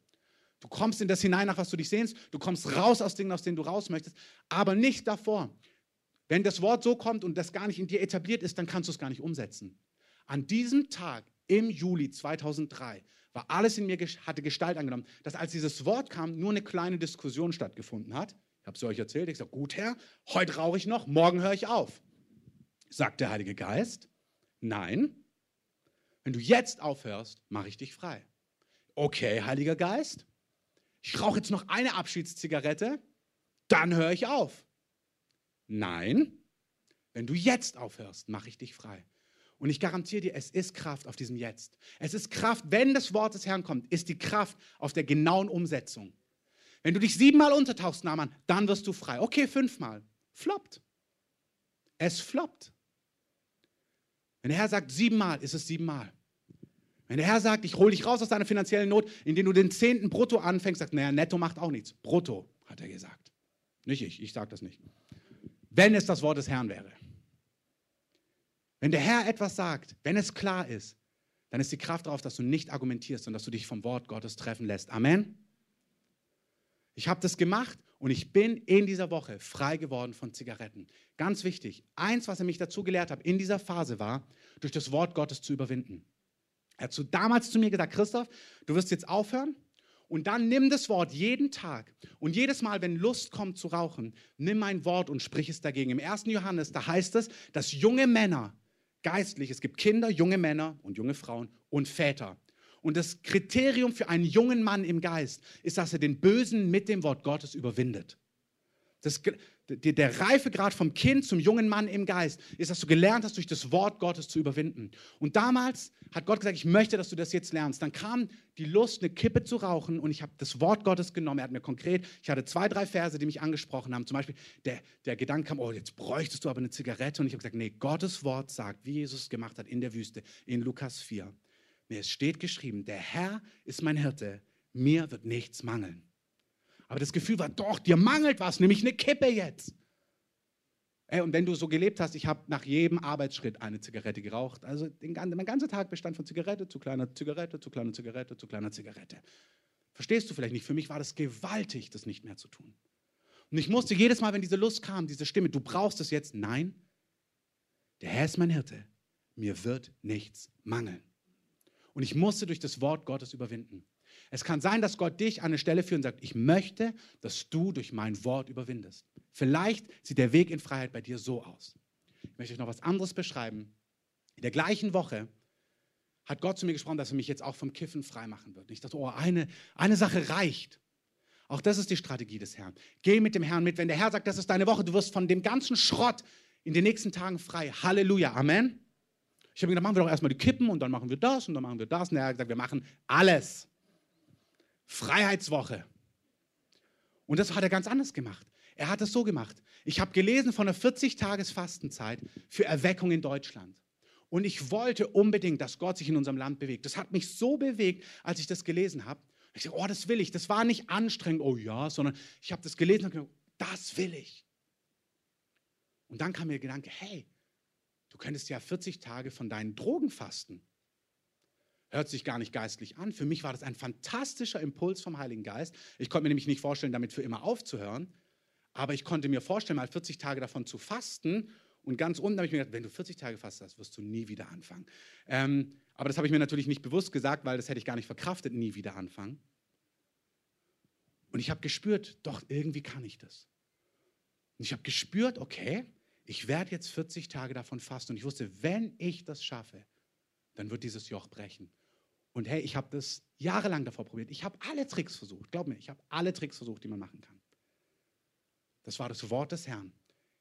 Du kommst in das hinein, nach was du dich sehnst. Du kommst raus aus Dingen, aus denen du raus möchtest, aber nicht davor. Wenn das Wort so kommt und das gar nicht in dir etabliert ist, dann kannst du es gar nicht umsetzen. An diesem Tag im Juli 2003 war alles in mir, hatte Gestalt angenommen, dass als dieses Wort kam, nur eine kleine Diskussion stattgefunden hat. Ich habe es euch erzählt. Ich sage, gut Herr, heute rauche ich noch, morgen höre ich auf. Sagt der Heilige Geist, nein, wenn du jetzt aufhörst, mache ich dich frei. Okay, Heiliger Geist, ich rauche jetzt noch eine Abschiedszigarette, dann höre ich auf. Nein, wenn du jetzt aufhörst, mache ich dich frei. Und ich garantiere dir, es ist Kraft auf diesem Jetzt. Es ist Kraft, wenn das Wort des Herrn kommt, ist die Kraft auf der genauen Umsetzung. Wenn du dich siebenmal untertauchst, Naaman, dann wirst du frei. Okay, fünfmal. Floppt. Es floppt. Wenn der Herr sagt siebenmal, ist es siebenmal. Wenn der Herr sagt, ich hole dich raus aus deiner finanziellen Not, indem du den zehnten Brutto anfängst, sagt, naja, netto macht auch nichts. Brutto, hat er gesagt. Nicht ich, ich sage das nicht. Wenn es das Wort des Herrn wäre. Wenn der Herr etwas sagt, wenn es klar ist, dann ist die Kraft darauf, dass du nicht argumentierst, sondern dass du dich vom Wort Gottes treffen lässt. Amen. Ich habe das gemacht und ich bin in dieser Woche frei geworden von Zigaretten. Ganz wichtig, eins, was er mich dazu gelehrt hat in dieser Phase war, durch das Wort Gottes zu überwinden. Er hat zu, damals zu mir gesagt, Christoph, du wirst jetzt aufhören und dann nimm das Wort jeden Tag und jedes Mal, wenn Lust kommt zu rauchen, nimm mein Wort und sprich es dagegen. Im 1. Johannes, da heißt es, dass junge Männer geistlich. Es gibt Kinder, junge Männer und junge Frauen und Väter. Und das Kriterium für einen jungen Mann im Geist ist, dass er den Bösen mit dem Wort Gottes überwindet. Das, der Reifegrad vom Kind zum jungen Mann im Geist ist, dass du gelernt hast, durch das Wort Gottes zu überwinden. Und damals hat Gott gesagt, ich möchte, dass du das jetzt lernst. Dann kam die Lust, eine Kippe zu rauchen und ich habe das Wort Gottes genommen. Er hat mir konkret, ich hatte zwei, drei Verse, die mich angesprochen haben. Zum Beispiel, der, der Gedanke kam, oh, jetzt bräuchtest du aber eine Zigarette. Und ich habe gesagt, nee, Gottes Wort sagt, wie Jesus es gemacht hat in der Wüste, in Lukas 4. Nee, es steht geschrieben, der Herr ist mein Hirte, mir wird nichts mangeln. Aber das Gefühl war, doch, dir mangelt was, nämlich eine Kippe jetzt. Ey, und wenn du so gelebt hast, ich habe nach jedem Arbeitsschritt eine Zigarette geraucht. Also den, mein ganzer Tag bestand von Zigarette zu kleiner Zigarette zu kleiner Zigarette zu kleiner Zigarette. Verstehst du vielleicht nicht? Für mich war das gewaltig, das nicht mehr zu tun. Und ich musste jedes Mal, wenn diese Lust kam, diese Stimme, du brauchst es jetzt. Nein, der Herr ist mein Hirte. Mir wird nichts mangeln. Und ich musste durch das Wort Gottes überwinden. Es kann sein, dass Gott dich an eine Stelle führt und sagt, ich möchte, dass du durch mein Wort überwindest. Vielleicht sieht der Weg in Freiheit bei dir so aus. Ich möchte euch noch was anderes beschreiben. In der gleichen Woche hat Gott zu mir gesprochen, dass er mich jetzt auch vom Kiffen frei machen wird. Ich dachte, oh, eine, eine Sache reicht. Auch das ist die Strategie des Herrn. Geh mit dem Herrn mit. Wenn der Herr sagt, das ist deine Woche, du wirst von dem ganzen Schrott in den nächsten Tagen frei. Halleluja. Amen. Ich habe mir gedacht, machen wir doch erstmal die Kippen und dann machen wir das und dann machen wir das. Und er hat gesagt, wir machen alles. Freiheitswoche. Und das hat er ganz anders gemacht. Er hat es so gemacht. Ich habe gelesen von einer 40-Tages-Fastenzeit für Erweckung in Deutschland. Und ich wollte unbedingt, dass Gott sich in unserem Land bewegt. Das hat mich so bewegt, als ich das gelesen habe. Ich dachte, oh, das will ich. Das war nicht anstrengend, oh ja, sondern ich habe das gelesen und gedacht, das will ich. Und dann kam mir der Gedanke, hey, du könntest ja 40 Tage von deinen Drogen fasten. Hört sich gar nicht geistlich an. Für mich war das ein fantastischer Impuls vom Heiligen Geist. Ich konnte mir nämlich nicht vorstellen, damit für immer aufzuhören. Aber ich konnte mir vorstellen, mal 40 Tage davon zu fasten. Und ganz unten habe ich mir gedacht, wenn du 40 Tage fastest, wirst du nie wieder anfangen. Ähm, aber das habe ich mir natürlich nicht bewusst gesagt, weil das hätte ich gar nicht verkraftet, nie wieder anfangen. Und ich habe gespürt, doch, irgendwie kann ich das. Und ich habe gespürt, okay, ich werde jetzt 40 Tage davon fasten. Und ich wusste, wenn ich das schaffe, dann wird dieses Joch brechen. Und hey, ich habe das jahrelang davor probiert. Ich habe alle Tricks versucht. Glaub mir, ich habe alle Tricks versucht, die man machen kann. Das war das Wort des Herrn.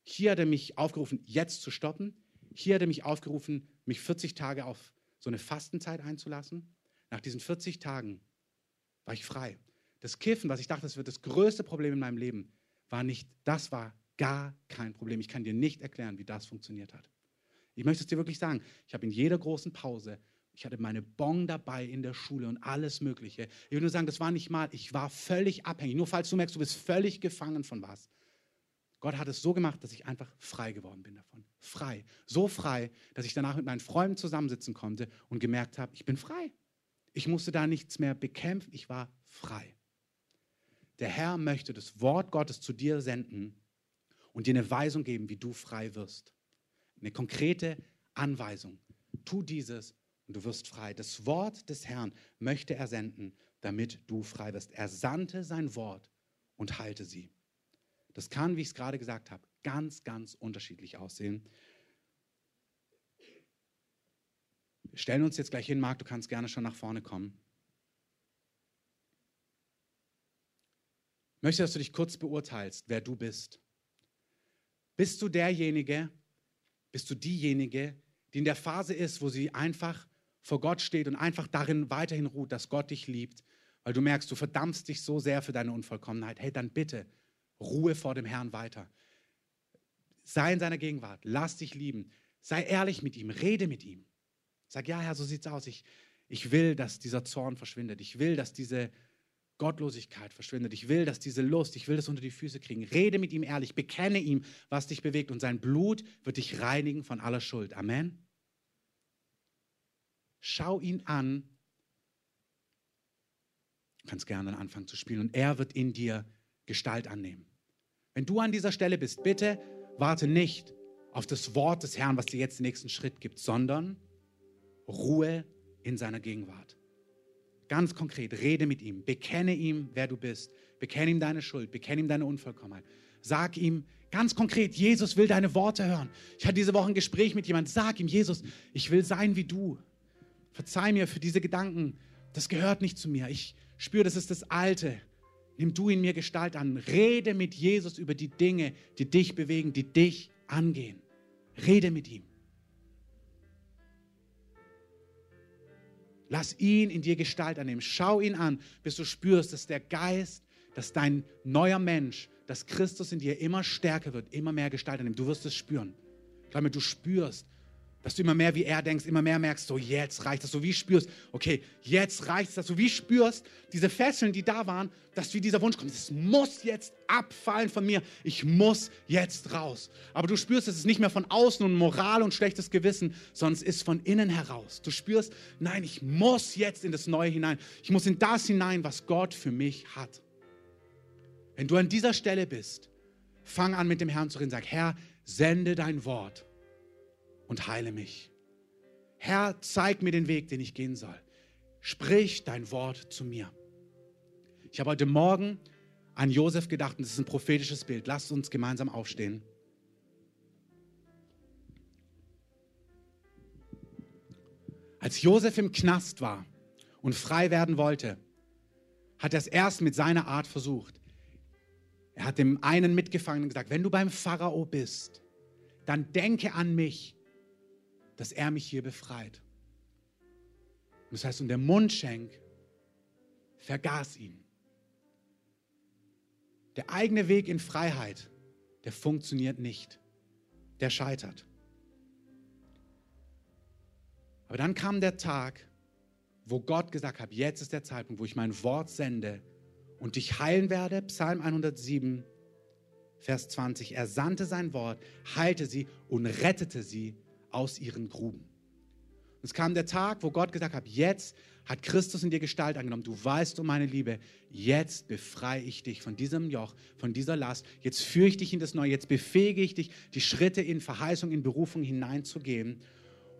Hier hat er mich aufgerufen, jetzt zu stoppen. Hier hat er mich aufgerufen, mich 40 Tage auf so eine Fastenzeit einzulassen. Nach diesen 40 Tagen war ich frei. Das Kiffen, was ich dachte, das wird das größte Problem in meinem Leben, war nicht, das war gar kein Problem. Ich kann dir nicht erklären, wie das funktioniert hat. Ich möchte es dir wirklich sagen. Ich habe in jeder großen Pause ich hatte meine Bon dabei in der Schule und alles Mögliche. Ich will nur sagen, das war nicht mal, ich war völlig abhängig. Nur falls du merkst, du bist völlig gefangen von was. Gott hat es so gemacht, dass ich einfach frei geworden bin davon. Frei. So frei, dass ich danach mit meinen Freunden zusammensitzen konnte und gemerkt habe, ich bin frei. Ich musste da nichts mehr bekämpfen. Ich war frei. Der Herr möchte das Wort Gottes zu dir senden und dir eine Weisung geben, wie du frei wirst. Eine konkrete Anweisung. Tu dieses und du wirst frei. Das Wort des Herrn möchte er senden, damit du frei wirst. Er sandte sein Wort und halte sie. Das kann, wie ich es gerade gesagt habe, ganz, ganz unterschiedlich aussehen. Wir stellen uns jetzt gleich hin, Marc, du kannst gerne schon nach vorne kommen. Ich möchte, dass du dich kurz beurteilst, wer du bist. Bist du derjenige, bist du diejenige, die in der Phase ist, wo sie einfach vor Gott steht und einfach darin weiterhin ruht, dass Gott dich liebt, weil du merkst, du verdammst dich so sehr für deine Unvollkommenheit, hey, dann bitte ruhe vor dem Herrn weiter. Sei in seiner Gegenwart, lass dich lieben, sei ehrlich mit ihm, rede mit ihm. Sag, ja, Herr, so sieht's aus. Ich, ich will, dass dieser Zorn verschwindet. Ich will, dass diese Gottlosigkeit verschwindet. Ich will, dass diese Lust, ich will das unter die Füße kriegen. Rede mit ihm ehrlich, bekenne ihm, was dich bewegt und sein Blut wird dich reinigen von aller Schuld. Amen. Schau ihn an. Du kannst gerne anfangen zu spielen und er wird in dir Gestalt annehmen. Wenn du an dieser Stelle bist, bitte warte nicht auf das Wort des Herrn, was dir jetzt den nächsten Schritt gibt, sondern Ruhe in seiner Gegenwart. Ganz konkret, rede mit ihm, bekenne ihm, wer du bist, bekenne ihm deine Schuld, bekenne ihm deine Unvollkommenheit. Sag ihm ganz konkret, Jesus will deine Worte hören. Ich hatte diese Woche ein Gespräch mit jemandem, sag ihm, Jesus, ich will sein wie du. Verzeih mir für diese Gedanken. Das gehört nicht zu mir. Ich spüre, das ist das Alte. Nimm du in mir Gestalt an. Rede mit Jesus über die Dinge, die dich bewegen, die dich angehen. Rede mit ihm. Lass ihn in dir Gestalt annehmen. Schau ihn an, bis du spürst, dass der Geist, dass dein neuer Mensch, dass Christus in dir immer stärker wird, immer mehr Gestalt annimmt. Du wirst es spüren. Glaube, du spürst, dass du immer mehr wie er denkst, immer mehr merkst, so jetzt reicht das, so wie spürst, okay, jetzt reicht es, dass du wie spürst, diese Fesseln, die da waren, dass wie dieser Wunsch kommt, es muss jetzt abfallen von mir, ich muss jetzt raus. Aber du spürst, es ist nicht mehr von außen und Moral und schlechtes Gewissen, sondern es ist von innen heraus. Du spürst, nein, ich muss jetzt in das Neue hinein, ich muss in das hinein, was Gott für mich hat. Wenn du an dieser Stelle bist, fang an mit dem Herrn zu reden, sag, Herr, sende dein Wort und heile mich. Herr, zeig mir den Weg, den ich gehen soll. Sprich dein Wort zu mir. Ich habe heute Morgen an Josef gedacht und das ist ein prophetisches Bild. Lasst uns gemeinsam aufstehen. Als Josef im Knast war und frei werden wollte, hat er es erst mit seiner Art versucht. Er hat dem einen Mitgefangenen gesagt, wenn du beim Pharao bist, dann denke an mich dass er mich hier befreit. das heißt, und der Mundschenk vergaß ihn. Der eigene Weg in Freiheit, der funktioniert nicht. Der scheitert. Aber dann kam der Tag, wo Gott gesagt hat, jetzt ist der Zeitpunkt, wo ich mein Wort sende und dich heilen werde. Psalm 107, Vers 20. Er sandte sein Wort, heilte sie und rettete sie aus ihren Gruben. Es kam der Tag, wo Gott gesagt hat, jetzt hat Christus in dir Gestalt angenommen. Du weißt um meine Liebe. Jetzt befreie ich dich von diesem Joch, von dieser Last. Jetzt führe ich dich in das Neue. Jetzt befähige ich dich, die Schritte in Verheißung, in Berufung hineinzugehen.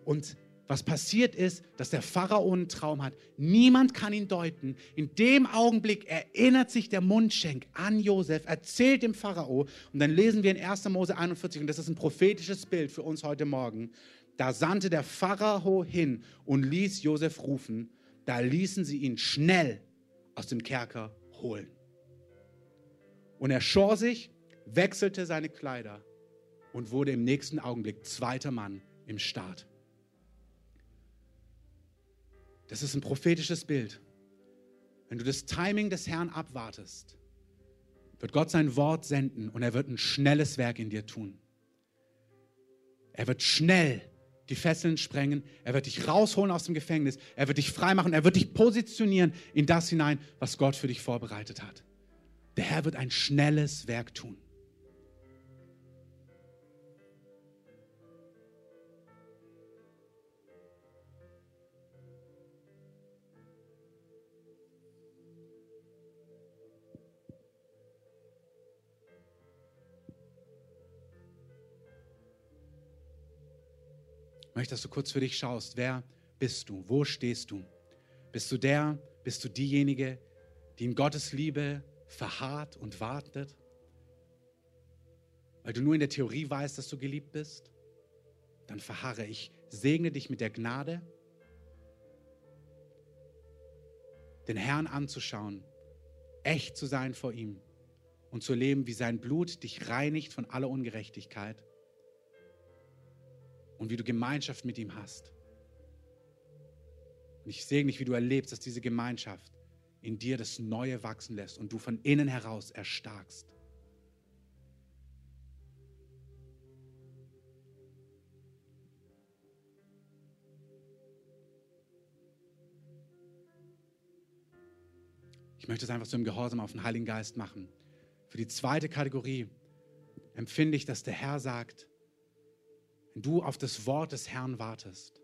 Und was passiert ist, dass der Pharao einen Traum hat. Niemand kann ihn deuten. In dem Augenblick erinnert sich der Mundschenk an Josef, erzählt dem Pharao. Und dann lesen wir in 1. Mose 41, und das ist ein prophetisches Bild für uns heute Morgen. Da sandte der Pharao hin und ließ Josef rufen. Da ließen sie ihn schnell aus dem Kerker holen. Und er schor sich, wechselte seine Kleider und wurde im nächsten Augenblick zweiter Mann im Staat. Das ist ein prophetisches Bild. Wenn du das Timing des Herrn abwartest, wird Gott sein Wort senden und er wird ein schnelles Werk in dir tun. Er wird schnell die Fesseln sprengen, er wird dich rausholen aus dem Gefängnis, er wird dich freimachen, er wird dich positionieren in das hinein, was Gott für dich vorbereitet hat. Der Herr wird ein schnelles Werk tun. Ich möchte, dass du kurz für dich schaust. Wer bist du? Wo stehst du? Bist du der, bist du diejenige, die in Gottes Liebe verharrt und wartet? Weil du nur in der Theorie weißt, dass du geliebt bist? Dann verharre ich. Segne dich mit der Gnade, den Herrn anzuschauen, echt zu sein vor ihm und zu leben, wie sein Blut dich reinigt von aller Ungerechtigkeit und wie du Gemeinschaft mit ihm hast. Und ich segne dich, wie du erlebst, dass diese Gemeinschaft in dir das Neue wachsen lässt und du von innen heraus erstarkst. Ich möchte es einfach so im Gehorsam auf den Heiligen Geist machen. Für die zweite Kategorie empfinde ich, dass der Herr sagt, wenn du auf das Wort des Herrn wartest,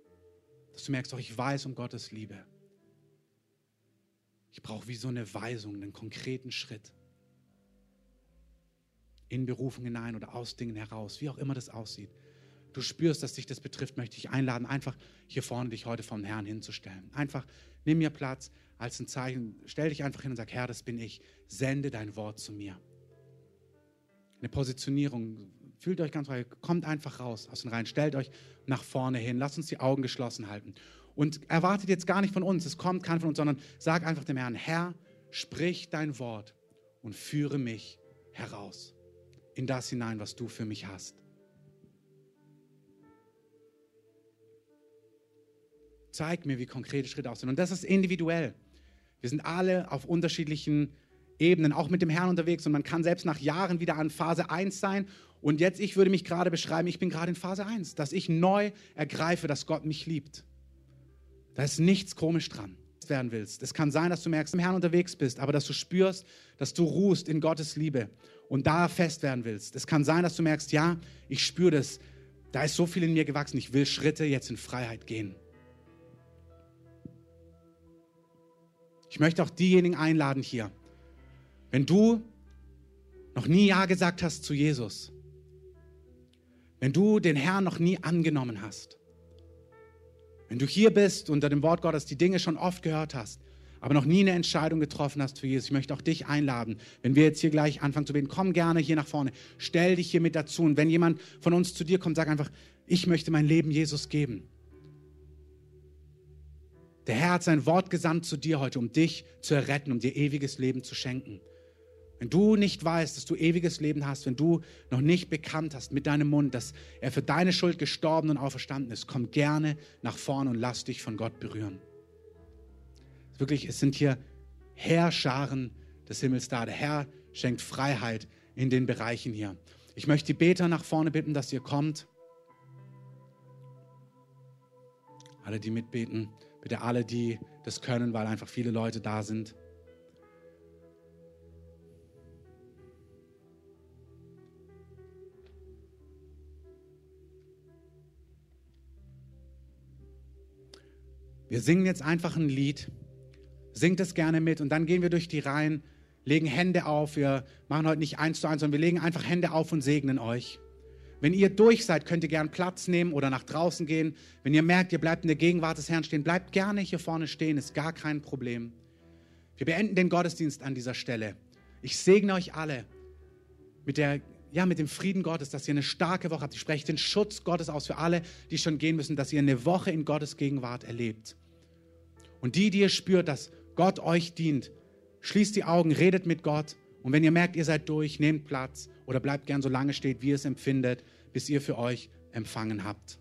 dass du merkst, doch ich weiß um Gottes Liebe. Ich brauche wie so eine Weisung, einen konkreten Schritt. In Berufung hinein oder aus Dingen heraus, wie auch immer das aussieht. Du spürst, dass dich das betrifft, möchte ich einladen, einfach hier vorne dich heute vom Herrn hinzustellen. Einfach nimm mir Platz als ein Zeichen, stell dich einfach hin und sag, Herr, das bin ich, sende dein Wort zu mir. Eine Positionierung, Fühlt euch ganz frei. Kommt einfach raus aus den Reihen. Stellt euch nach vorne hin. Lasst uns die Augen geschlossen halten. Und erwartet jetzt gar nicht von uns, es kommt kein von uns, sondern sag einfach dem Herrn, Herr, sprich dein Wort und führe mich heraus in das hinein, was du für mich hast. Zeig mir, wie konkrete Schritte aussehen. Und das ist individuell. Wir sind alle auf unterschiedlichen Ebenen, auch mit dem Herrn unterwegs. Und man kann selbst nach Jahren wieder an Phase 1 sein und jetzt, ich würde mich gerade beschreiben, ich bin gerade in Phase 1, dass ich neu ergreife, dass Gott mich liebt. Da ist nichts komisch dran werden willst. Es kann sein, dass du merkst, im Herrn unterwegs bist, aber dass du spürst, dass du ruhst in Gottes Liebe und da fest werden willst. Es kann sein, dass du merkst, ja, ich spüre das, da ist so viel in mir gewachsen, ich will Schritte jetzt in Freiheit gehen. Ich möchte auch diejenigen einladen hier, wenn du noch nie Ja gesagt hast zu Jesus, wenn du den Herrn noch nie angenommen hast, wenn du hier bist unter dem Wort Gottes die Dinge schon oft gehört hast, aber noch nie eine Entscheidung getroffen hast für Jesus, ich möchte auch dich einladen, wenn wir jetzt hier gleich anfangen zu beten, komm gerne hier nach vorne, stell dich hier mit dazu und wenn jemand von uns zu dir kommt, sag einfach, ich möchte mein Leben Jesus geben. Der Herr hat sein Wort gesandt zu dir heute, um dich zu erretten, um dir ewiges Leben zu schenken. Wenn du nicht weißt, dass du ewiges Leben hast, wenn du noch nicht bekannt hast mit deinem Mund, dass er für deine Schuld gestorben und auferstanden ist, komm gerne nach vorne und lass dich von Gott berühren. Wirklich, es sind hier Herrscharen des Himmels da. Der Herr schenkt Freiheit in den Bereichen hier. Ich möchte die Beter nach vorne bitten, dass ihr kommt. Alle, die mitbeten, bitte alle, die das können, weil einfach viele Leute da sind. Wir singen jetzt einfach ein Lied. Singt es gerne mit und dann gehen wir durch die Reihen, legen Hände auf. Wir machen heute nicht eins zu eins, sondern wir legen einfach Hände auf und segnen euch. Wenn ihr durch seid, könnt ihr gern Platz nehmen oder nach draußen gehen. Wenn ihr merkt, ihr bleibt in der Gegenwart des Herrn stehen, bleibt gerne hier vorne stehen, ist gar kein Problem. Wir beenden den Gottesdienst an dieser Stelle. Ich segne euch alle mit, der, ja, mit dem Frieden Gottes, dass ihr eine starke Woche habt. Ich spreche den Schutz Gottes aus für alle, die schon gehen müssen, dass ihr eine Woche in Gottes Gegenwart erlebt. Und die, die ihr spürt, dass Gott euch dient, schließt die Augen, redet mit Gott. Und wenn ihr merkt, ihr seid durch, nehmt Platz oder bleibt gern so lange steht, wie ihr es empfindet, bis ihr für euch empfangen habt.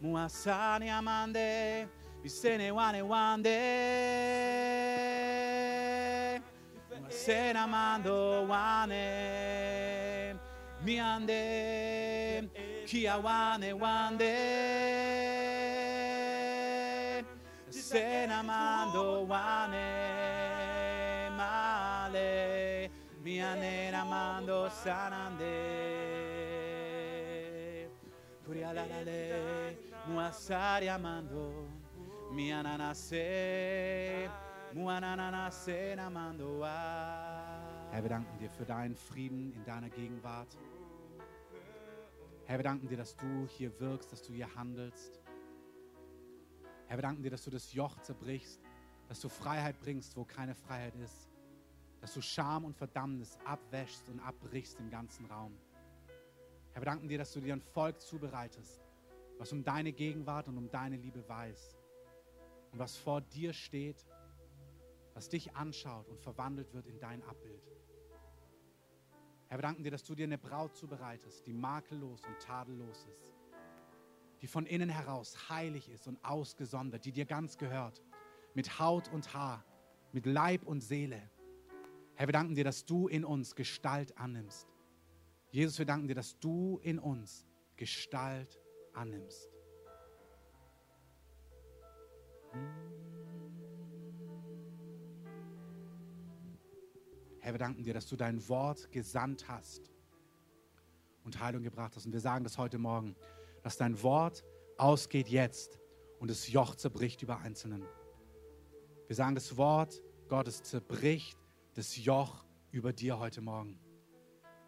Muasani amande You se ne wane wande. Se na mando wane. Mi ande. Kia wane wande. Se na mando wane. Male. Mi ande na mando sanande. Kuria la la le. Muasari amando. Herr, wir danken dir für deinen Frieden in deiner Gegenwart. Herr, wir danken dir, dass du hier wirkst, dass du hier handelst. Herr, wir danken dir, dass du das Joch zerbrichst, dass du Freiheit bringst, wo keine Freiheit ist, dass du Scham und Verdammnis abwäschst und abbrichst im ganzen Raum. Herr, wir danken dir, dass du dir ein Volk zubereitest, was um deine Gegenwart und um deine Liebe weiß und was vor dir steht, was dich anschaut und verwandelt wird in dein Abbild. Herr, wir danken dir, dass du dir eine Braut zubereitest, die makellos und tadellos ist, die von innen heraus heilig ist und ausgesondert, die dir ganz gehört, mit Haut und Haar, mit Leib und Seele. Herr, wir danken dir, dass du in uns Gestalt annimmst. Jesus, wir danken dir, dass du in uns Gestalt annimmst. Herr, wir danken dir, dass du dein Wort gesandt hast und Heilung gebracht hast. Und wir sagen das heute Morgen, dass dein Wort ausgeht jetzt und das Joch zerbricht über Einzelnen. Wir sagen, das Wort Gottes zerbricht das Joch über dir heute Morgen.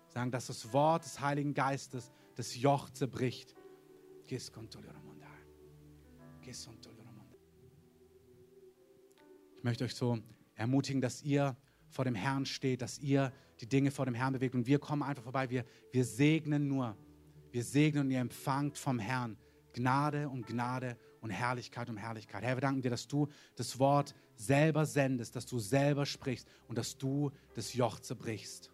Wir sagen, dass das Wort des Heiligen Geistes das Joch zerbricht. Gis con ich möchte euch so ermutigen, dass ihr vor dem Herrn steht, dass ihr die Dinge vor dem Herrn bewegt. Und wir kommen einfach vorbei. Wir, wir segnen nur. Wir segnen und ihr empfangt vom Herrn Gnade um Gnade und Herrlichkeit um Herrlichkeit. Herr, wir danken dir, dass du das Wort selber sendest, dass du selber sprichst und dass du das Joch zerbrichst.